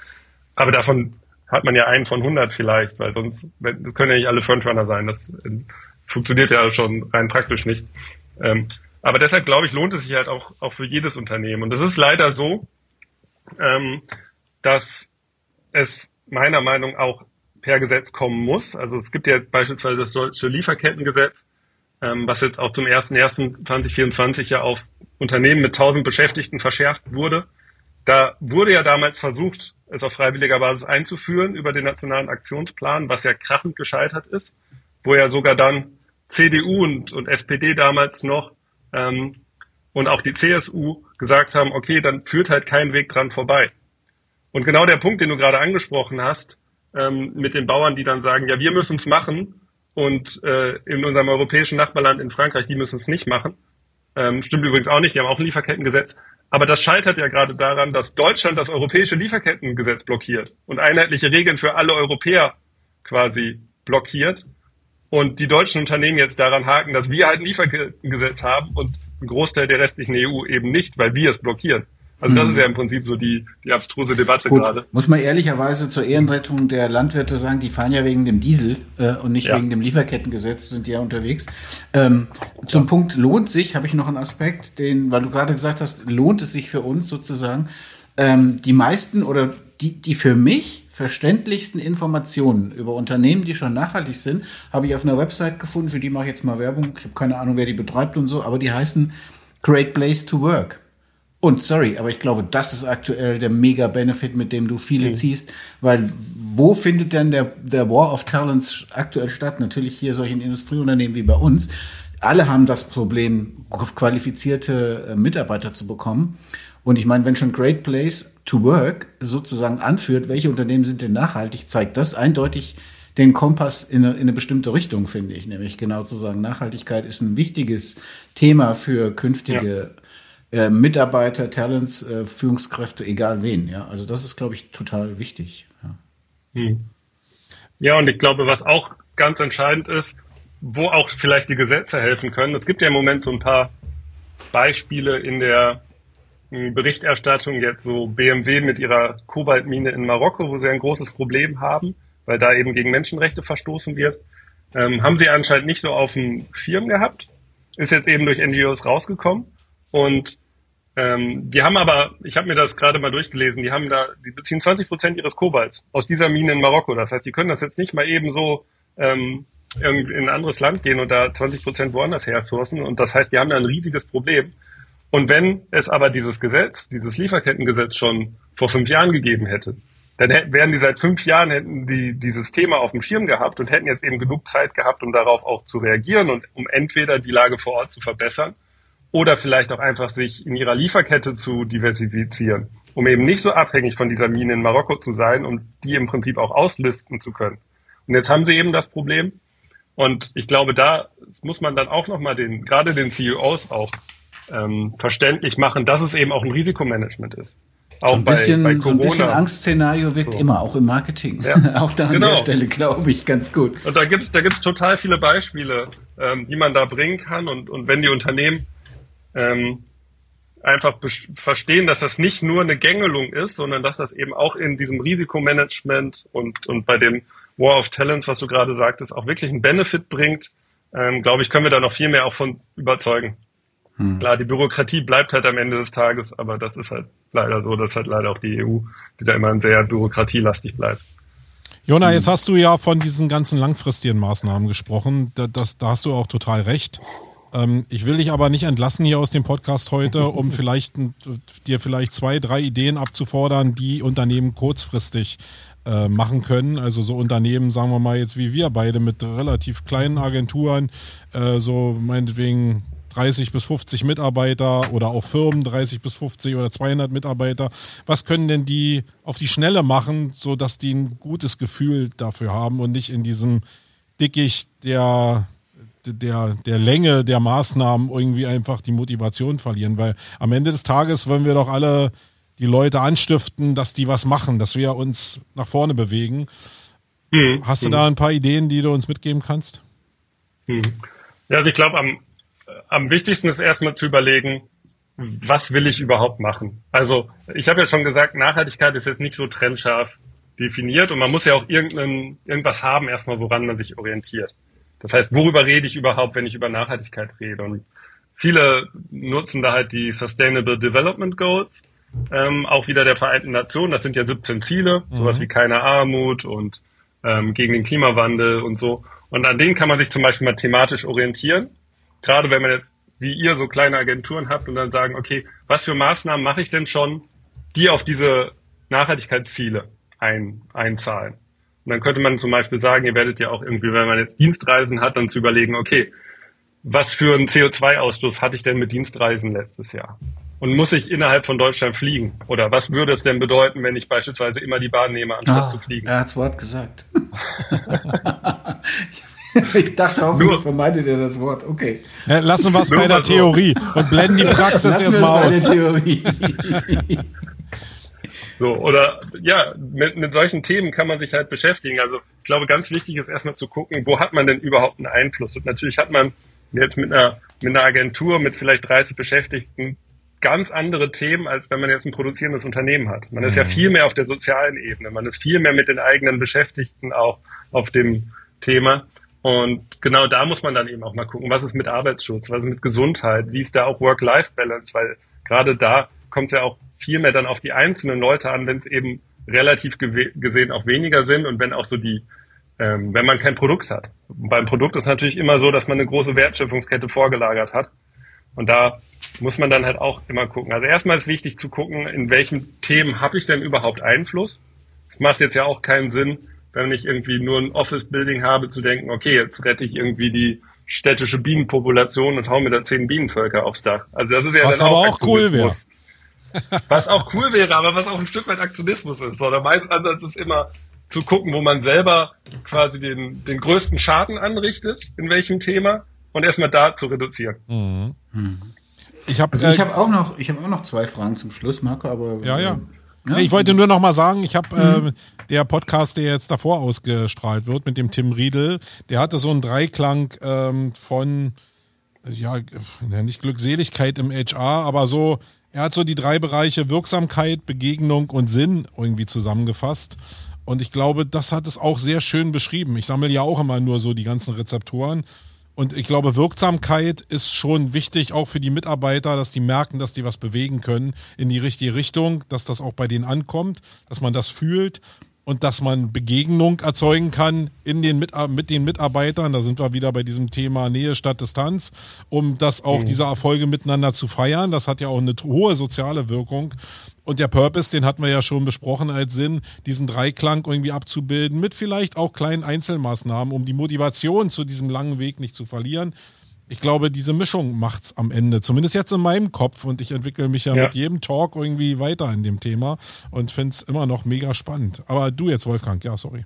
Aber davon hat man ja einen von 100 vielleicht, weil sonst das können ja nicht alle Frontrunner sein. Das äh, funktioniert ja schon rein praktisch nicht. Ähm, aber deshalb glaube ich, lohnt es sich halt auch, auch für jedes Unternehmen. Und es ist leider so, ähm, dass es meiner Meinung nach auch per Gesetz kommen muss. Also es gibt ja beispielsweise das deutsche Lieferkettengesetz, ähm, was jetzt auch zum 01.01.2024 ja auf Unternehmen mit 1000 Beschäftigten verschärft wurde. Da wurde ja damals versucht, es auf freiwilliger Basis einzuführen über den nationalen Aktionsplan, was ja krachend gescheitert ist, wo ja sogar dann CDU und, und SPD damals noch ähm, und auch die CSU gesagt haben, okay, dann führt halt kein Weg dran vorbei. Und genau der Punkt, den du gerade angesprochen hast, ähm, mit den Bauern, die dann sagen, ja, wir müssen es machen und äh, in unserem europäischen Nachbarland in Frankreich, die müssen es nicht machen. Ähm, stimmt übrigens auch nicht, die haben auch ein Lieferkettengesetz. Aber das scheitert ja gerade daran, dass Deutschland das europäische Lieferkettengesetz blockiert und einheitliche Regeln für alle Europäer quasi blockiert. Und die deutschen Unternehmen jetzt daran haken, dass wir halt ein Lieferkettengesetz haben und ein Großteil der restlichen EU eben nicht, weil wir es blockieren. Also das ist ja im Prinzip so die, die abstruse Debatte Gut, gerade. Muss man ehrlicherweise zur Ehrenrettung der Landwirte sagen, die fahren ja wegen dem Diesel äh, und nicht ja. wegen dem Lieferkettengesetz sind ja unterwegs. Ähm, zum. Punkt lohnt sich, habe ich noch einen Aspekt, den, weil du gerade gesagt hast, lohnt es sich für uns sozusagen. Ähm, die meisten oder die, die für mich verständlichsten Informationen über Unternehmen, die schon nachhaltig sind, habe ich auf einer Website gefunden, für die mache ich jetzt mal Werbung. Ich habe keine Ahnung, wer die betreibt und so, aber die heißen Great Place to Work. Und sorry, aber ich glaube, das ist aktuell der Mega-Benefit, mit dem du viele mhm. ziehst, weil wo findet denn der, der War of Talents aktuell statt? Natürlich hier solchen Industrieunternehmen wie bei uns. Alle haben das Problem, qualifizierte äh, Mitarbeiter zu bekommen. Und ich meine, wenn schon Great Place to Work sozusagen anführt, welche Unternehmen sind denn nachhaltig, zeigt das eindeutig den Kompass in eine, in eine bestimmte Richtung, finde ich. Nämlich genau zu sagen, Nachhaltigkeit ist ein wichtiges Thema für künftige ja äh, Mitarbeiter, Talents, äh, Führungskräfte, egal wen. Ja, also das ist, glaube ich, total wichtig. Ja. Hm. ja, und ich glaube, was auch ganz entscheidend ist, wo auch vielleicht die Gesetze helfen können. Es gibt ja im Moment so ein paar Beispiele in der hm, Berichterstattung jetzt so BMW mit ihrer Kobaltmine in Marokko, wo sie ein großes Problem haben, weil da eben gegen Menschenrechte verstoßen wird. Ähm, haben sie anscheinend nicht so auf dem Schirm gehabt. Ist jetzt eben durch NGOs rausgekommen. Und ähm, die haben aber, ich habe mir das gerade mal durchgelesen, die haben da, die beziehen 20 Prozent ihres Kobalts aus dieser Mine in Marokko. Das heißt, die können das jetzt nicht mal eben so ähm, in ein anderes Land gehen und da 20 Prozent woanders her sourcen. Und das heißt, die haben da ein riesiges Problem. Und wenn es aber dieses Gesetz, dieses Lieferkettengesetz schon vor fünf Jahren gegeben hätte, dann hätten, wären die seit fünf Jahren hätten die dieses Thema auf dem Schirm gehabt und hätten jetzt eben genug Zeit gehabt, um darauf auch zu reagieren und um entweder die Lage vor Ort zu verbessern oder vielleicht auch einfach sich in ihrer Lieferkette zu diversifizieren, um eben nicht so abhängig von dieser Mine in Marokko zu sein, um die im Prinzip auch auslisten zu können. Und jetzt haben sie eben das Problem. Und ich glaube, da muss man dann auch nochmal den, gerade den CEOs auch ähm, verständlich machen, dass es eben auch ein Risikomanagement ist. Auch ein bisschen, bei, bei Corona. So ein bisschen Angstszenario wirkt so. immer, auch im Marketing. Ja. auch da an genau. der Stelle, glaube ich, ganz gut. Und da gibt es da gibt's total viele Beispiele, ähm, die man da bringen kann. Und, und wenn die Unternehmen ähm, einfach verstehen, dass das nicht nur eine Gängelung ist, sondern dass das eben auch in diesem Risikomanagement und, und bei dem War of Talents, was du gerade sagtest, auch wirklich einen Benefit bringt, ähm, glaube ich, können wir da noch viel mehr auch von überzeugen. Hm. Klar, die Bürokratie bleibt halt am Ende des Tages, aber das ist halt leider so, dass halt leider auch die EU, die da immer sehr bürokratielastig bleibt. Jona, jetzt hast du ja von diesen ganzen langfristigen Maßnahmen gesprochen. Da, das, da hast du auch total recht. Ähm, ich will dich aber nicht entlassen hier aus dem Podcast heute, um vielleicht dir vielleicht zwei, drei Ideen abzufordern, die Unternehmen kurzfristig äh, machen können. Also so Unternehmen, sagen wir mal jetzt wie wir beide mit relativ kleinen Agenturen, äh, so meinetwegen 30 bis 50 Mitarbeiter oder auch Firmen 30 bis 50 oder 200 Mitarbeiter. Was können denn die auf die Schnelle machen, so dass die ein gutes Gefühl dafür haben und nicht in diesem Dickicht der der, der Länge der Maßnahmen irgendwie einfach die Motivation verlieren, weil am Ende des Tages wollen wir doch alle die Leute anstiften, dass die was machen, dass wir uns nach vorne bewegen. Mhm. Hast du da ein paar Ideen, die du uns mitgeben kannst? Mhm. Ja, also ich glaube, am am wichtigsten ist erstmal zu überlegen, was will ich überhaupt machen? Also ich habe ja schon gesagt, Nachhaltigkeit ist jetzt nicht so trennscharf definiert und man muss ja auch irgendein, irgendwas haben erstmal, woran man sich orientiert. Das heißt, worüber rede ich überhaupt, wenn ich über Nachhaltigkeit rede? Und viele nutzen da halt die Sustainable Development Goals, ähm, auch wieder der Vereinten Nationen. Das sind ja 17 Ziele, mhm. sowas wie keine Armut und ähm, gegen den Klimawandel und so. Und an denen kann man sich zum Beispiel mal thematisch orientieren gerade wenn man jetzt wie ihr so kleine Agenturen habt und dann sagen, okay, was für Maßnahmen mache ich denn schon, die auf diese Nachhaltigkeitsziele ein, einzahlen? Und dann könnte man zum Beispiel sagen, ihr werdet ja auch irgendwie, wenn man jetzt Dienstreisen hat, dann zu überlegen, okay, was für einen CO2-Ausstoß hatte ich denn mit Dienstreisen letztes Jahr? Und muss ich innerhalb von Deutschland fliegen? Oder was würde es denn bedeuten, wenn ich beispielsweise immer die Bahn nehme, anstatt ah, zu fliegen? Er hat's Wort gesagt. ich dachte, hoffentlich vermeidet er das Wort. Okay. Ja, lassen wir es bei der Theorie und blenden die Praxis erstmal aus. Theorie. so, oder ja, mit, mit solchen Themen kann man sich halt beschäftigen. Also ich glaube, ganz wichtig ist erstmal zu gucken, wo hat man denn überhaupt einen Einfluss? Und natürlich hat man jetzt mit einer, mit einer Agentur mit vielleicht 30 Beschäftigten ganz andere Themen, als wenn man jetzt ein produzierendes Unternehmen hat. Man ist ja mhm. viel mehr auf der sozialen Ebene, man ist viel mehr mit den eigenen Beschäftigten auch auf dem Thema. Und genau da muss man dann eben auch mal gucken, was ist mit Arbeitsschutz, was ist mit Gesundheit, wie ist da auch Work-Life-Balance, weil gerade da kommt es ja auch viel mehr dann auf die einzelnen Leute an, wenn es eben relativ gesehen auch weniger sind und wenn auch so die, ähm, wenn man kein Produkt hat. beim Produkt ist natürlich immer so, dass man eine große Wertschöpfungskette vorgelagert hat. Und da muss man dann halt auch immer gucken. Also erstmal ist wichtig zu gucken, in welchen Themen habe ich denn überhaupt Einfluss. Es macht jetzt ja auch keinen Sinn, wenn ich irgendwie nur ein Office-Building habe, zu denken, okay, jetzt rette ich irgendwie die städtische Bienenpopulation und hau mir da zehn Bienenvölker aufs Dach. Also das ist ja was dann auch, auch cool wäre. Was auch cool wäre, aber was auch ein Stück weit Aktionismus ist. So, der mein Ansatz ist immer zu gucken, wo man selber quasi den, den größten Schaden anrichtet, in welchem Thema, und erstmal da zu reduzieren. Mhm. Ich habe also ich äh, hab auch noch, ich habe auch noch zwei Fragen zum Schluss, Marco, aber ja, ja. Ja? Ich wollte nur noch mal sagen, ich habe mhm. äh, der Podcast, der jetzt davor ausgestrahlt wird mit dem Tim Riedel, der hatte so einen Dreiklang ähm, von ja nicht Glückseligkeit im HR, aber so er hat so die drei Bereiche Wirksamkeit, Begegnung und Sinn irgendwie zusammengefasst. Und ich glaube, das hat es auch sehr schön beschrieben. Ich sammle ja auch immer nur so die ganzen Rezeptoren. Und ich glaube, Wirksamkeit ist schon wichtig, auch für die Mitarbeiter, dass die merken, dass die was bewegen können in die richtige Richtung, dass das auch bei denen ankommt, dass man das fühlt. Und dass man Begegnung erzeugen kann in den mit, mit den Mitarbeitern. Da sind wir wieder bei diesem Thema Nähe statt Distanz, um das auch mhm. diese Erfolge miteinander zu feiern. Das hat ja auch eine hohe soziale Wirkung. Und der Purpose, den hatten wir ja schon besprochen als Sinn, diesen Dreiklang irgendwie abzubilden, mit vielleicht auch kleinen Einzelmaßnahmen, um die Motivation zu diesem langen Weg nicht zu verlieren ich glaube, diese Mischung macht's am Ende. Zumindest jetzt in meinem Kopf. Und ich entwickle mich ja, ja. mit jedem Talk irgendwie weiter in dem Thema und finde es immer noch mega spannend. Aber du jetzt, Wolfgang, ja, sorry.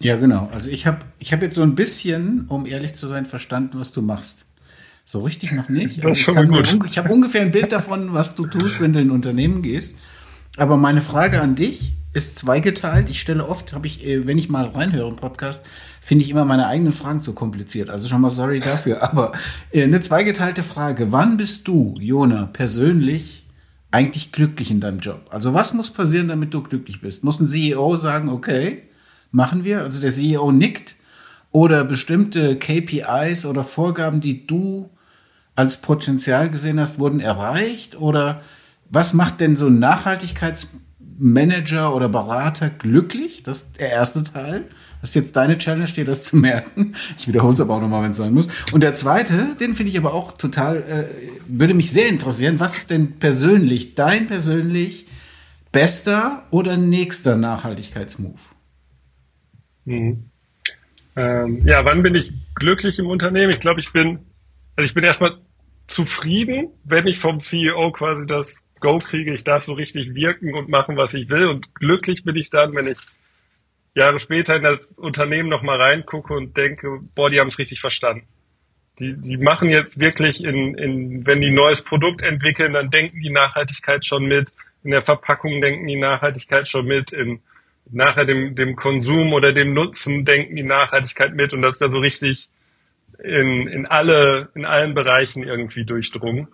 Ja, genau. Also ich habe ich hab jetzt so ein bisschen, um ehrlich zu sein, verstanden, was du machst. So richtig noch nicht. Also das ist schon mal gut. ich habe ungefähr ein Bild davon, was du tust, wenn du in ein Unternehmen gehst. Aber meine Frage an dich ist zweigeteilt. Ich stelle oft, habe ich, äh, wenn ich mal reinhöre im Podcast, finde ich immer meine eigenen Fragen zu kompliziert. Also schon mal sorry dafür. Aber äh, eine zweigeteilte Frage. Wann bist du, Jona, persönlich eigentlich glücklich in deinem Job? Also was muss passieren, damit du glücklich bist? Muss ein CEO sagen, okay, machen wir? Also der CEO nickt oder bestimmte KPIs oder Vorgaben, die du als Potenzial gesehen hast, wurden erreicht? Oder was macht denn so ein Nachhaltigkeits Manager oder Berater glücklich? Das ist der erste Teil. Das ist jetzt deine Challenge, dir das zu merken. Ich wiederhole es aber auch nochmal, wenn es sein muss. Und der zweite, den finde ich aber auch total, äh, würde mich sehr interessieren. Was ist denn persönlich, dein persönlich bester oder nächster Nachhaltigkeitsmove? Mhm. Ähm, ja, wann bin ich glücklich im Unternehmen? Ich glaube, ich bin, also ich bin erstmal zufrieden, wenn ich vom CEO quasi das Go kriege, ich darf so richtig wirken und machen, was ich will. Und glücklich bin ich dann, wenn ich Jahre später in das Unternehmen nochmal reingucke und denke, boah, die haben es richtig verstanden. Die, die machen jetzt wirklich in, in, wenn die ein neues Produkt entwickeln, dann denken die Nachhaltigkeit schon mit. In der Verpackung denken die Nachhaltigkeit schon mit. In, nachher dem, dem Konsum oder dem Nutzen denken die Nachhaltigkeit mit. Und das ist da so richtig in, in alle, in allen Bereichen irgendwie durchdrungen.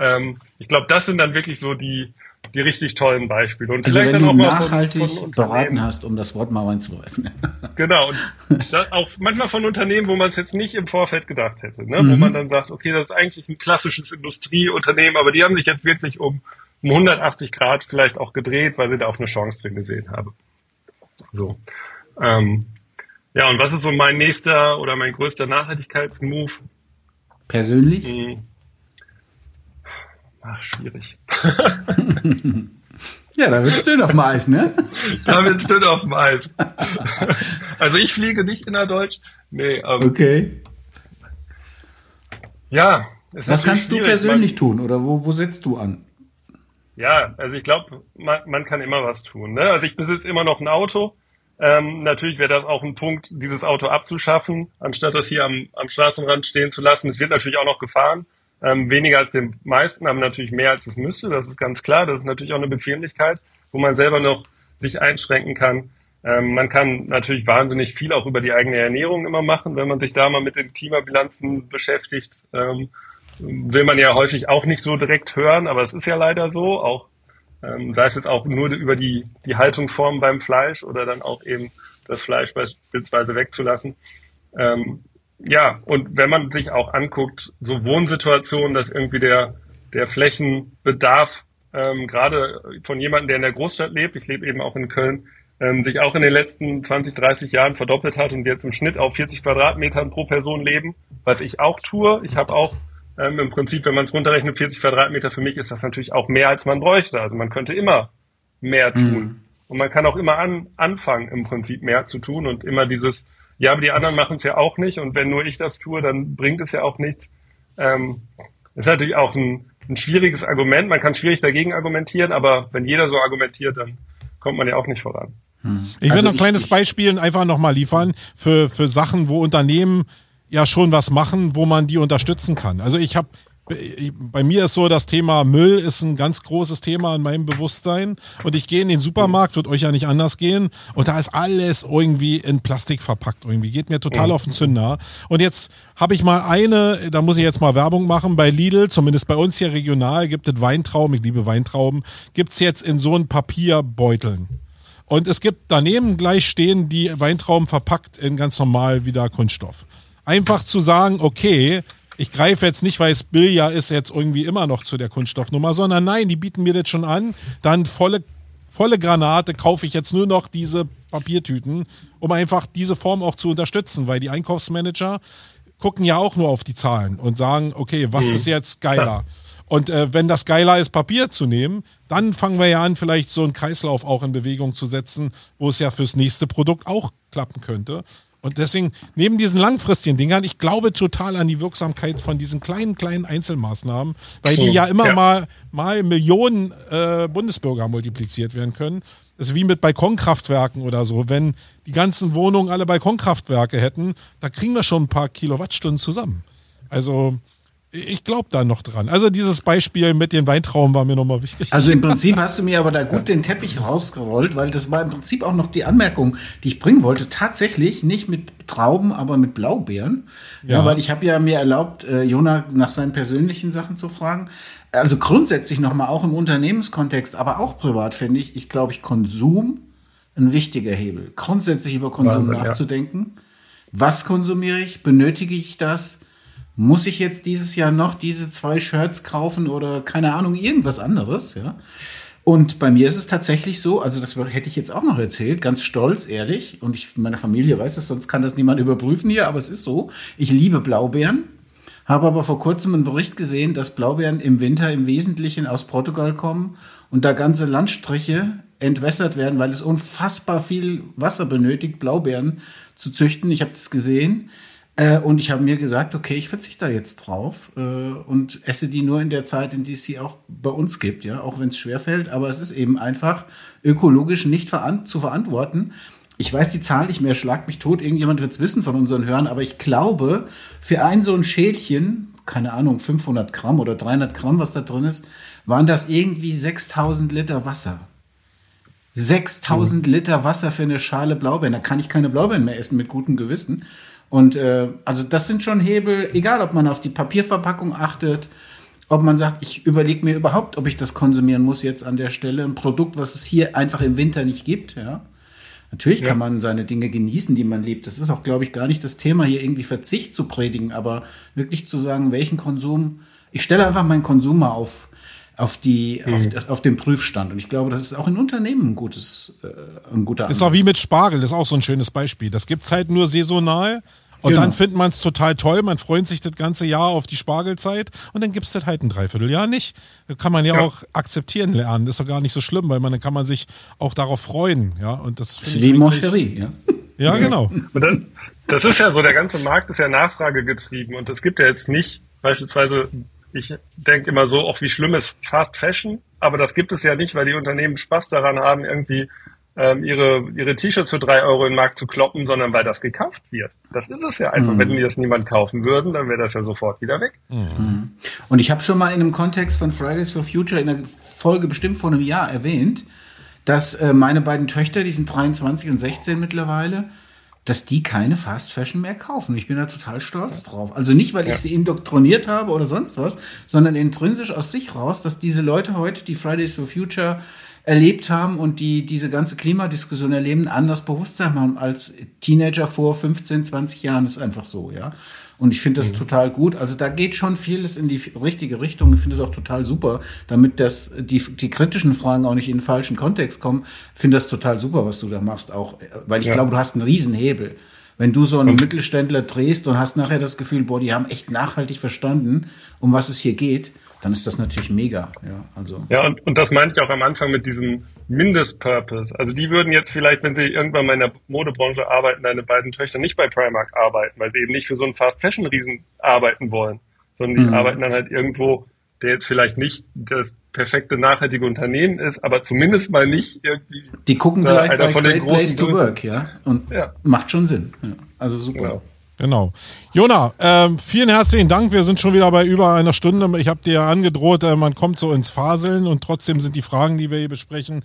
Ähm, ich glaube, das sind dann wirklich so die, die richtig tollen Beispiele. Und also vielleicht wenn dann du auch nachhaltig von, von beraten hast, um das Wort mal reinzuwerfen. genau. Und auch manchmal von Unternehmen, wo man es jetzt nicht im Vorfeld gedacht hätte, ne? Mhm. wo man dann sagt, okay, das ist eigentlich ein klassisches Industrieunternehmen, aber die haben sich jetzt wirklich um, um 180 Grad vielleicht auch gedreht, weil sie da auch eine Chance drin gesehen haben. So. Ähm, ja, und was ist so mein nächster oder mein größter Nachhaltigkeitsmove? Persönlich? Mhm. Ach, schwierig. ja, da wird's dünn auf dem Eis, ne? da wird's dünn auf dem Eis. also ich fliege nicht innerdeutsch. Nee, aber. Okay. Ja. Was kannst du persönlich man, tun oder wo, wo setzt du an? Ja, also ich glaube, man, man kann immer was tun. Ne? Also ich besitze immer noch ein Auto. Ähm, natürlich wäre das auch ein Punkt, dieses Auto abzuschaffen, anstatt das hier am, am Straßenrand stehen zu lassen. Es wird natürlich auch noch gefahren. Ähm, weniger als den meisten, aber natürlich mehr als es müsste. Das ist ganz klar. Das ist natürlich auch eine Bequemlichkeit, wo man selber noch sich einschränken kann. Ähm, man kann natürlich wahnsinnig viel auch über die eigene Ernährung immer machen, wenn man sich da mal mit den Klimabilanzen beschäftigt. Ähm, will man ja häufig auch nicht so direkt hören, aber es ist ja leider so. Auch ähm, sei es jetzt auch nur über die, die Haltungsform beim Fleisch oder dann auch eben das Fleisch beispielsweise wegzulassen. Ähm, ja, und wenn man sich auch anguckt, so Wohnsituationen, dass irgendwie der, der Flächenbedarf ähm, gerade von jemandem, der in der Großstadt lebt, ich lebe eben auch in Köln, ähm, sich auch in den letzten 20, 30 Jahren verdoppelt hat und jetzt im Schnitt auf 40 Quadratmetern pro Person leben, was ich auch tue. Ich habe auch ähm, im Prinzip, wenn man es runterrechnet, 40 Quadratmeter, für mich ist das natürlich auch mehr, als man bräuchte. Also man könnte immer mehr tun. Mhm. Und man kann auch immer an, anfangen, im Prinzip mehr zu tun und immer dieses ja, aber die anderen machen es ja auch nicht und wenn nur ich das tue, dann bringt es ja auch nichts. Ähm, ist natürlich auch ein, ein schwieriges Argument. Man kann schwierig dagegen argumentieren, aber wenn jeder so argumentiert, dann kommt man ja auch nicht voran. Hm. Ich also will noch ein kleines Beispiel einfach nochmal liefern für, für Sachen, wo Unternehmen ja schon was machen, wo man die unterstützen kann. Also ich habe bei mir ist so, das Thema Müll ist ein ganz großes Thema in meinem Bewusstsein. Und ich gehe in den Supermarkt, wird euch ja nicht anders gehen. Und da ist alles irgendwie in Plastik verpackt irgendwie. Geht mir total auf den Zünder. Und jetzt habe ich mal eine, da muss ich jetzt mal Werbung machen, bei Lidl, zumindest bei uns hier regional, gibt es Weintrauben, ich liebe Weintrauben, gibt es jetzt in so einen Papierbeuteln. Und es gibt daneben gleich stehen die Weintrauben verpackt in ganz normal wieder Kunststoff. Einfach zu sagen, okay, ich greife jetzt nicht, weil es Billja ist, jetzt irgendwie immer noch zu der Kunststoffnummer, sondern nein, die bieten mir das schon an, dann volle volle Granate, kaufe ich jetzt nur noch diese Papiertüten, um einfach diese Form auch zu unterstützen, weil die Einkaufsmanager gucken ja auch nur auf die Zahlen und sagen, okay, was mhm. ist jetzt geiler? Und äh, wenn das geiler ist, Papier zu nehmen, dann fangen wir ja an, vielleicht so einen Kreislauf auch in Bewegung zu setzen, wo es ja fürs nächste Produkt auch klappen könnte. Und deswegen, neben diesen langfristigen Dingern, ich glaube total an die Wirksamkeit von diesen kleinen, kleinen Einzelmaßnahmen, weil die ja immer ja. mal, mal Millionen äh, Bundesbürger multipliziert werden können. Das ist wie mit Balkonkraftwerken oder so. Wenn die ganzen Wohnungen alle Balkonkraftwerke hätten, da kriegen wir schon ein paar Kilowattstunden zusammen. Also, ich glaube da noch dran. Also dieses Beispiel mit den Weintrauben war mir nochmal wichtig. Also im Prinzip hast du mir aber da gut den Teppich rausgerollt, weil das war im Prinzip auch noch die Anmerkung, die ich bringen wollte. Tatsächlich nicht mit Trauben, aber mit Blaubeeren. Ja, ja weil ich habe ja mir erlaubt, äh, Jona nach seinen persönlichen Sachen zu fragen. Also grundsätzlich nochmal auch im Unternehmenskontext, aber auch privat finde ich, ich glaube, ich Konsum ein wichtiger Hebel. Grundsätzlich über Konsum Wahnsinn, nachzudenken. Ja. Was konsumiere ich? Benötige ich das? Muss ich jetzt dieses Jahr noch diese zwei Shirts kaufen oder keine Ahnung, irgendwas anderes, ja. Und bei mir ist es tatsächlich so, also das hätte ich jetzt auch noch erzählt, ganz stolz, ehrlich, und ich, meine Familie weiß es, sonst kann das niemand überprüfen hier, aber es ist so, ich liebe Blaubeeren, habe aber vor kurzem einen Bericht gesehen, dass Blaubeeren im Winter im Wesentlichen aus Portugal kommen und da ganze Landstriche entwässert werden, weil es unfassbar viel Wasser benötigt, Blaubeeren zu züchten. Ich habe das gesehen. Äh, und ich habe mir gesagt, okay, ich verzichte da jetzt drauf äh, und esse die nur in der Zeit, in die es sie auch bei uns gibt, ja, auch wenn es schwerfällt. Aber es ist eben einfach ökologisch nicht veran zu verantworten. Ich weiß die Zahl nicht mehr, schlag mich tot, irgendjemand wird es wissen von unseren Hörern, aber ich glaube, für ein so ein Schälchen, keine Ahnung, 500 Gramm oder 300 Gramm, was da drin ist, waren das irgendwie 6000 Liter Wasser. 6000 mhm. Liter Wasser für eine Schale Blaubeeren. Da kann ich keine Blaubeeren mehr essen mit gutem Gewissen. Und äh, also das sind schon Hebel, egal ob man auf die Papierverpackung achtet, ob man sagt, ich überlege mir überhaupt, ob ich das konsumieren muss jetzt an der Stelle. Ein Produkt, was es hier einfach im Winter nicht gibt, ja. Natürlich ja. kann man seine Dinge genießen, die man liebt. Das ist auch, glaube ich, gar nicht das Thema, hier irgendwie Verzicht zu predigen, aber wirklich zu sagen, welchen Konsum. Ich stelle einfach meinen Konsum mal auf, auf, die, mhm. auf, auf den Prüfstand. Und ich glaube, das ist auch in Unternehmen ein gutes, äh, ein guter Ansatz. Ist auch wie mit Spargel, das ist auch so ein schönes Beispiel. Das gibt's halt nur saisonal. Und genau. dann findet man es total toll, man freut sich das ganze Jahr auf die Spargelzeit und dann gibt's das halt ein Dreivierteljahr nicht. Kann man ja, ja, auch akzeptieren lernen. Das ist doch gar nicht so schlimm, weil man dann kann man sich auch darauf freuen. Ja, und das, das ist wie Moncherie, ja. Ja, genau. Und dann, das ist ja so, der ganze Markt ist ja nachfragegetrieben und es gibt ja jetzt nicht beispielsweise ich denke immer so, auch wie schlimm ist Fast Fashion, aber das gibt es ja nicht, weil die Unternehmen Spaß daran haben, irgendwie ähm, ihre, ihre T-Shirts für drei Euro in den Markt zu kloppen, sondern weil das gekauft wird. Das ist es ja einfach. Mhm. Wenn die das niemand kaufen würden, dann wäre das ja sofort wieder weg. Mhm. Und ich habe schon mal in einem Kontext von Fridays for Future in der Folge bestimmt vor einem Jahr erwähnt, dass äh, meine beiden Töchter, die sind 23 und 16 mittlerweile, dass die keine Fast Fashion mehr kaufen. Ich bin da total stolz drauf. Also nicht, weil ich sie indoktriniert habe oder sonst was, sondern intrinsisch aus sich raus, dass diese Leute heute, die Fridays for Future erlebt haben und die diese ganze Klimadiskussion erleben, anders Bewusstsein haben als Teenager vor 15, 20 Jahren. Das ist einfach so, ja. Und ich finde das mhm. total gut. Also da geht schon vieles in die richtige Richtung. Ich finde es auch total super, damit das, die, die kritischen Fragen auch nicht in den falschen Kontext kommen. Ich finde das total super, was du da machst auch. Weil ich ja. glaube, du hast einen Riesenhebel. Wenn du so einen und Mittelständler drehst und hast nachher das Gefühl, boah, die haben echt nachhaltig verstanden, um was es hier geht, dann ist das natürlich mega. Ja, also. ja und, und das meinte ich auch am Anfang mit diesem Mindestpurpose. Also die würden jetzt vielleicht, wenn sie irgendwann mal in der Modebranche arbeiten, deine beiden Töchter nicht bei Primark arbeiten, weil sie eben nicht für so einen Fast-Fashion-Riesen arbeiten wollen, sondern die mhm. arbeiten dann halt irgendwo, der jetzt vielleicht nicht das perfekte nachhaltige Unternehmen ist, aber zumindest mal nicht irgendwie. Die gucken vielleicht bei Great Place to Work, ja, und ja. macht schon Sinn. Ja. Also super. Genau. Genau. Jona, äh, vielen herzlichen Dank. Wir sind schon wieder bei über einer Stunde. Ich habe dir ja angedroht, äh, man kommt so ins Faseln und trotzdem sind die Fragen, die wir hier besprechen,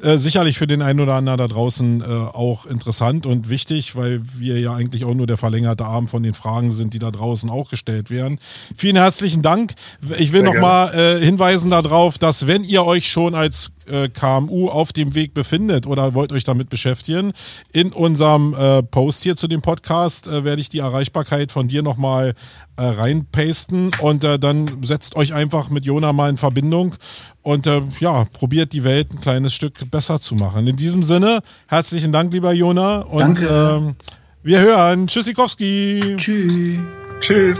äh, sicherlich für den einen oder anderen da draußen äh, auch interessant und wichtig, weil wir ja eigentlich auch nur der verlängerte Arm von den Fragen sind, die da draußen auch gestellt werden. Vielen herzlichen Dank. Ich will nochmal äh, hinweisen darauf, dass wenn ihr euch schon als äh, KMU auf dem Weg befindet oder wollt euch damit beschäftigen, in unserem äh, Post hier zu dem Podcast äh, werde ich die Erreichbarkeit von dir nochmal äh, reinpasten und äh, dann setzt euch einfach mit Jona mal in Verbindung und äh, ja, probiert die Welt ein kleines Stück besser zu machen. In diesem Sinne, herzlichen Dank, lieber Jona. Und Danke. Ähm, wir hören. Tschüssikowski. Tschüss. Tschüss.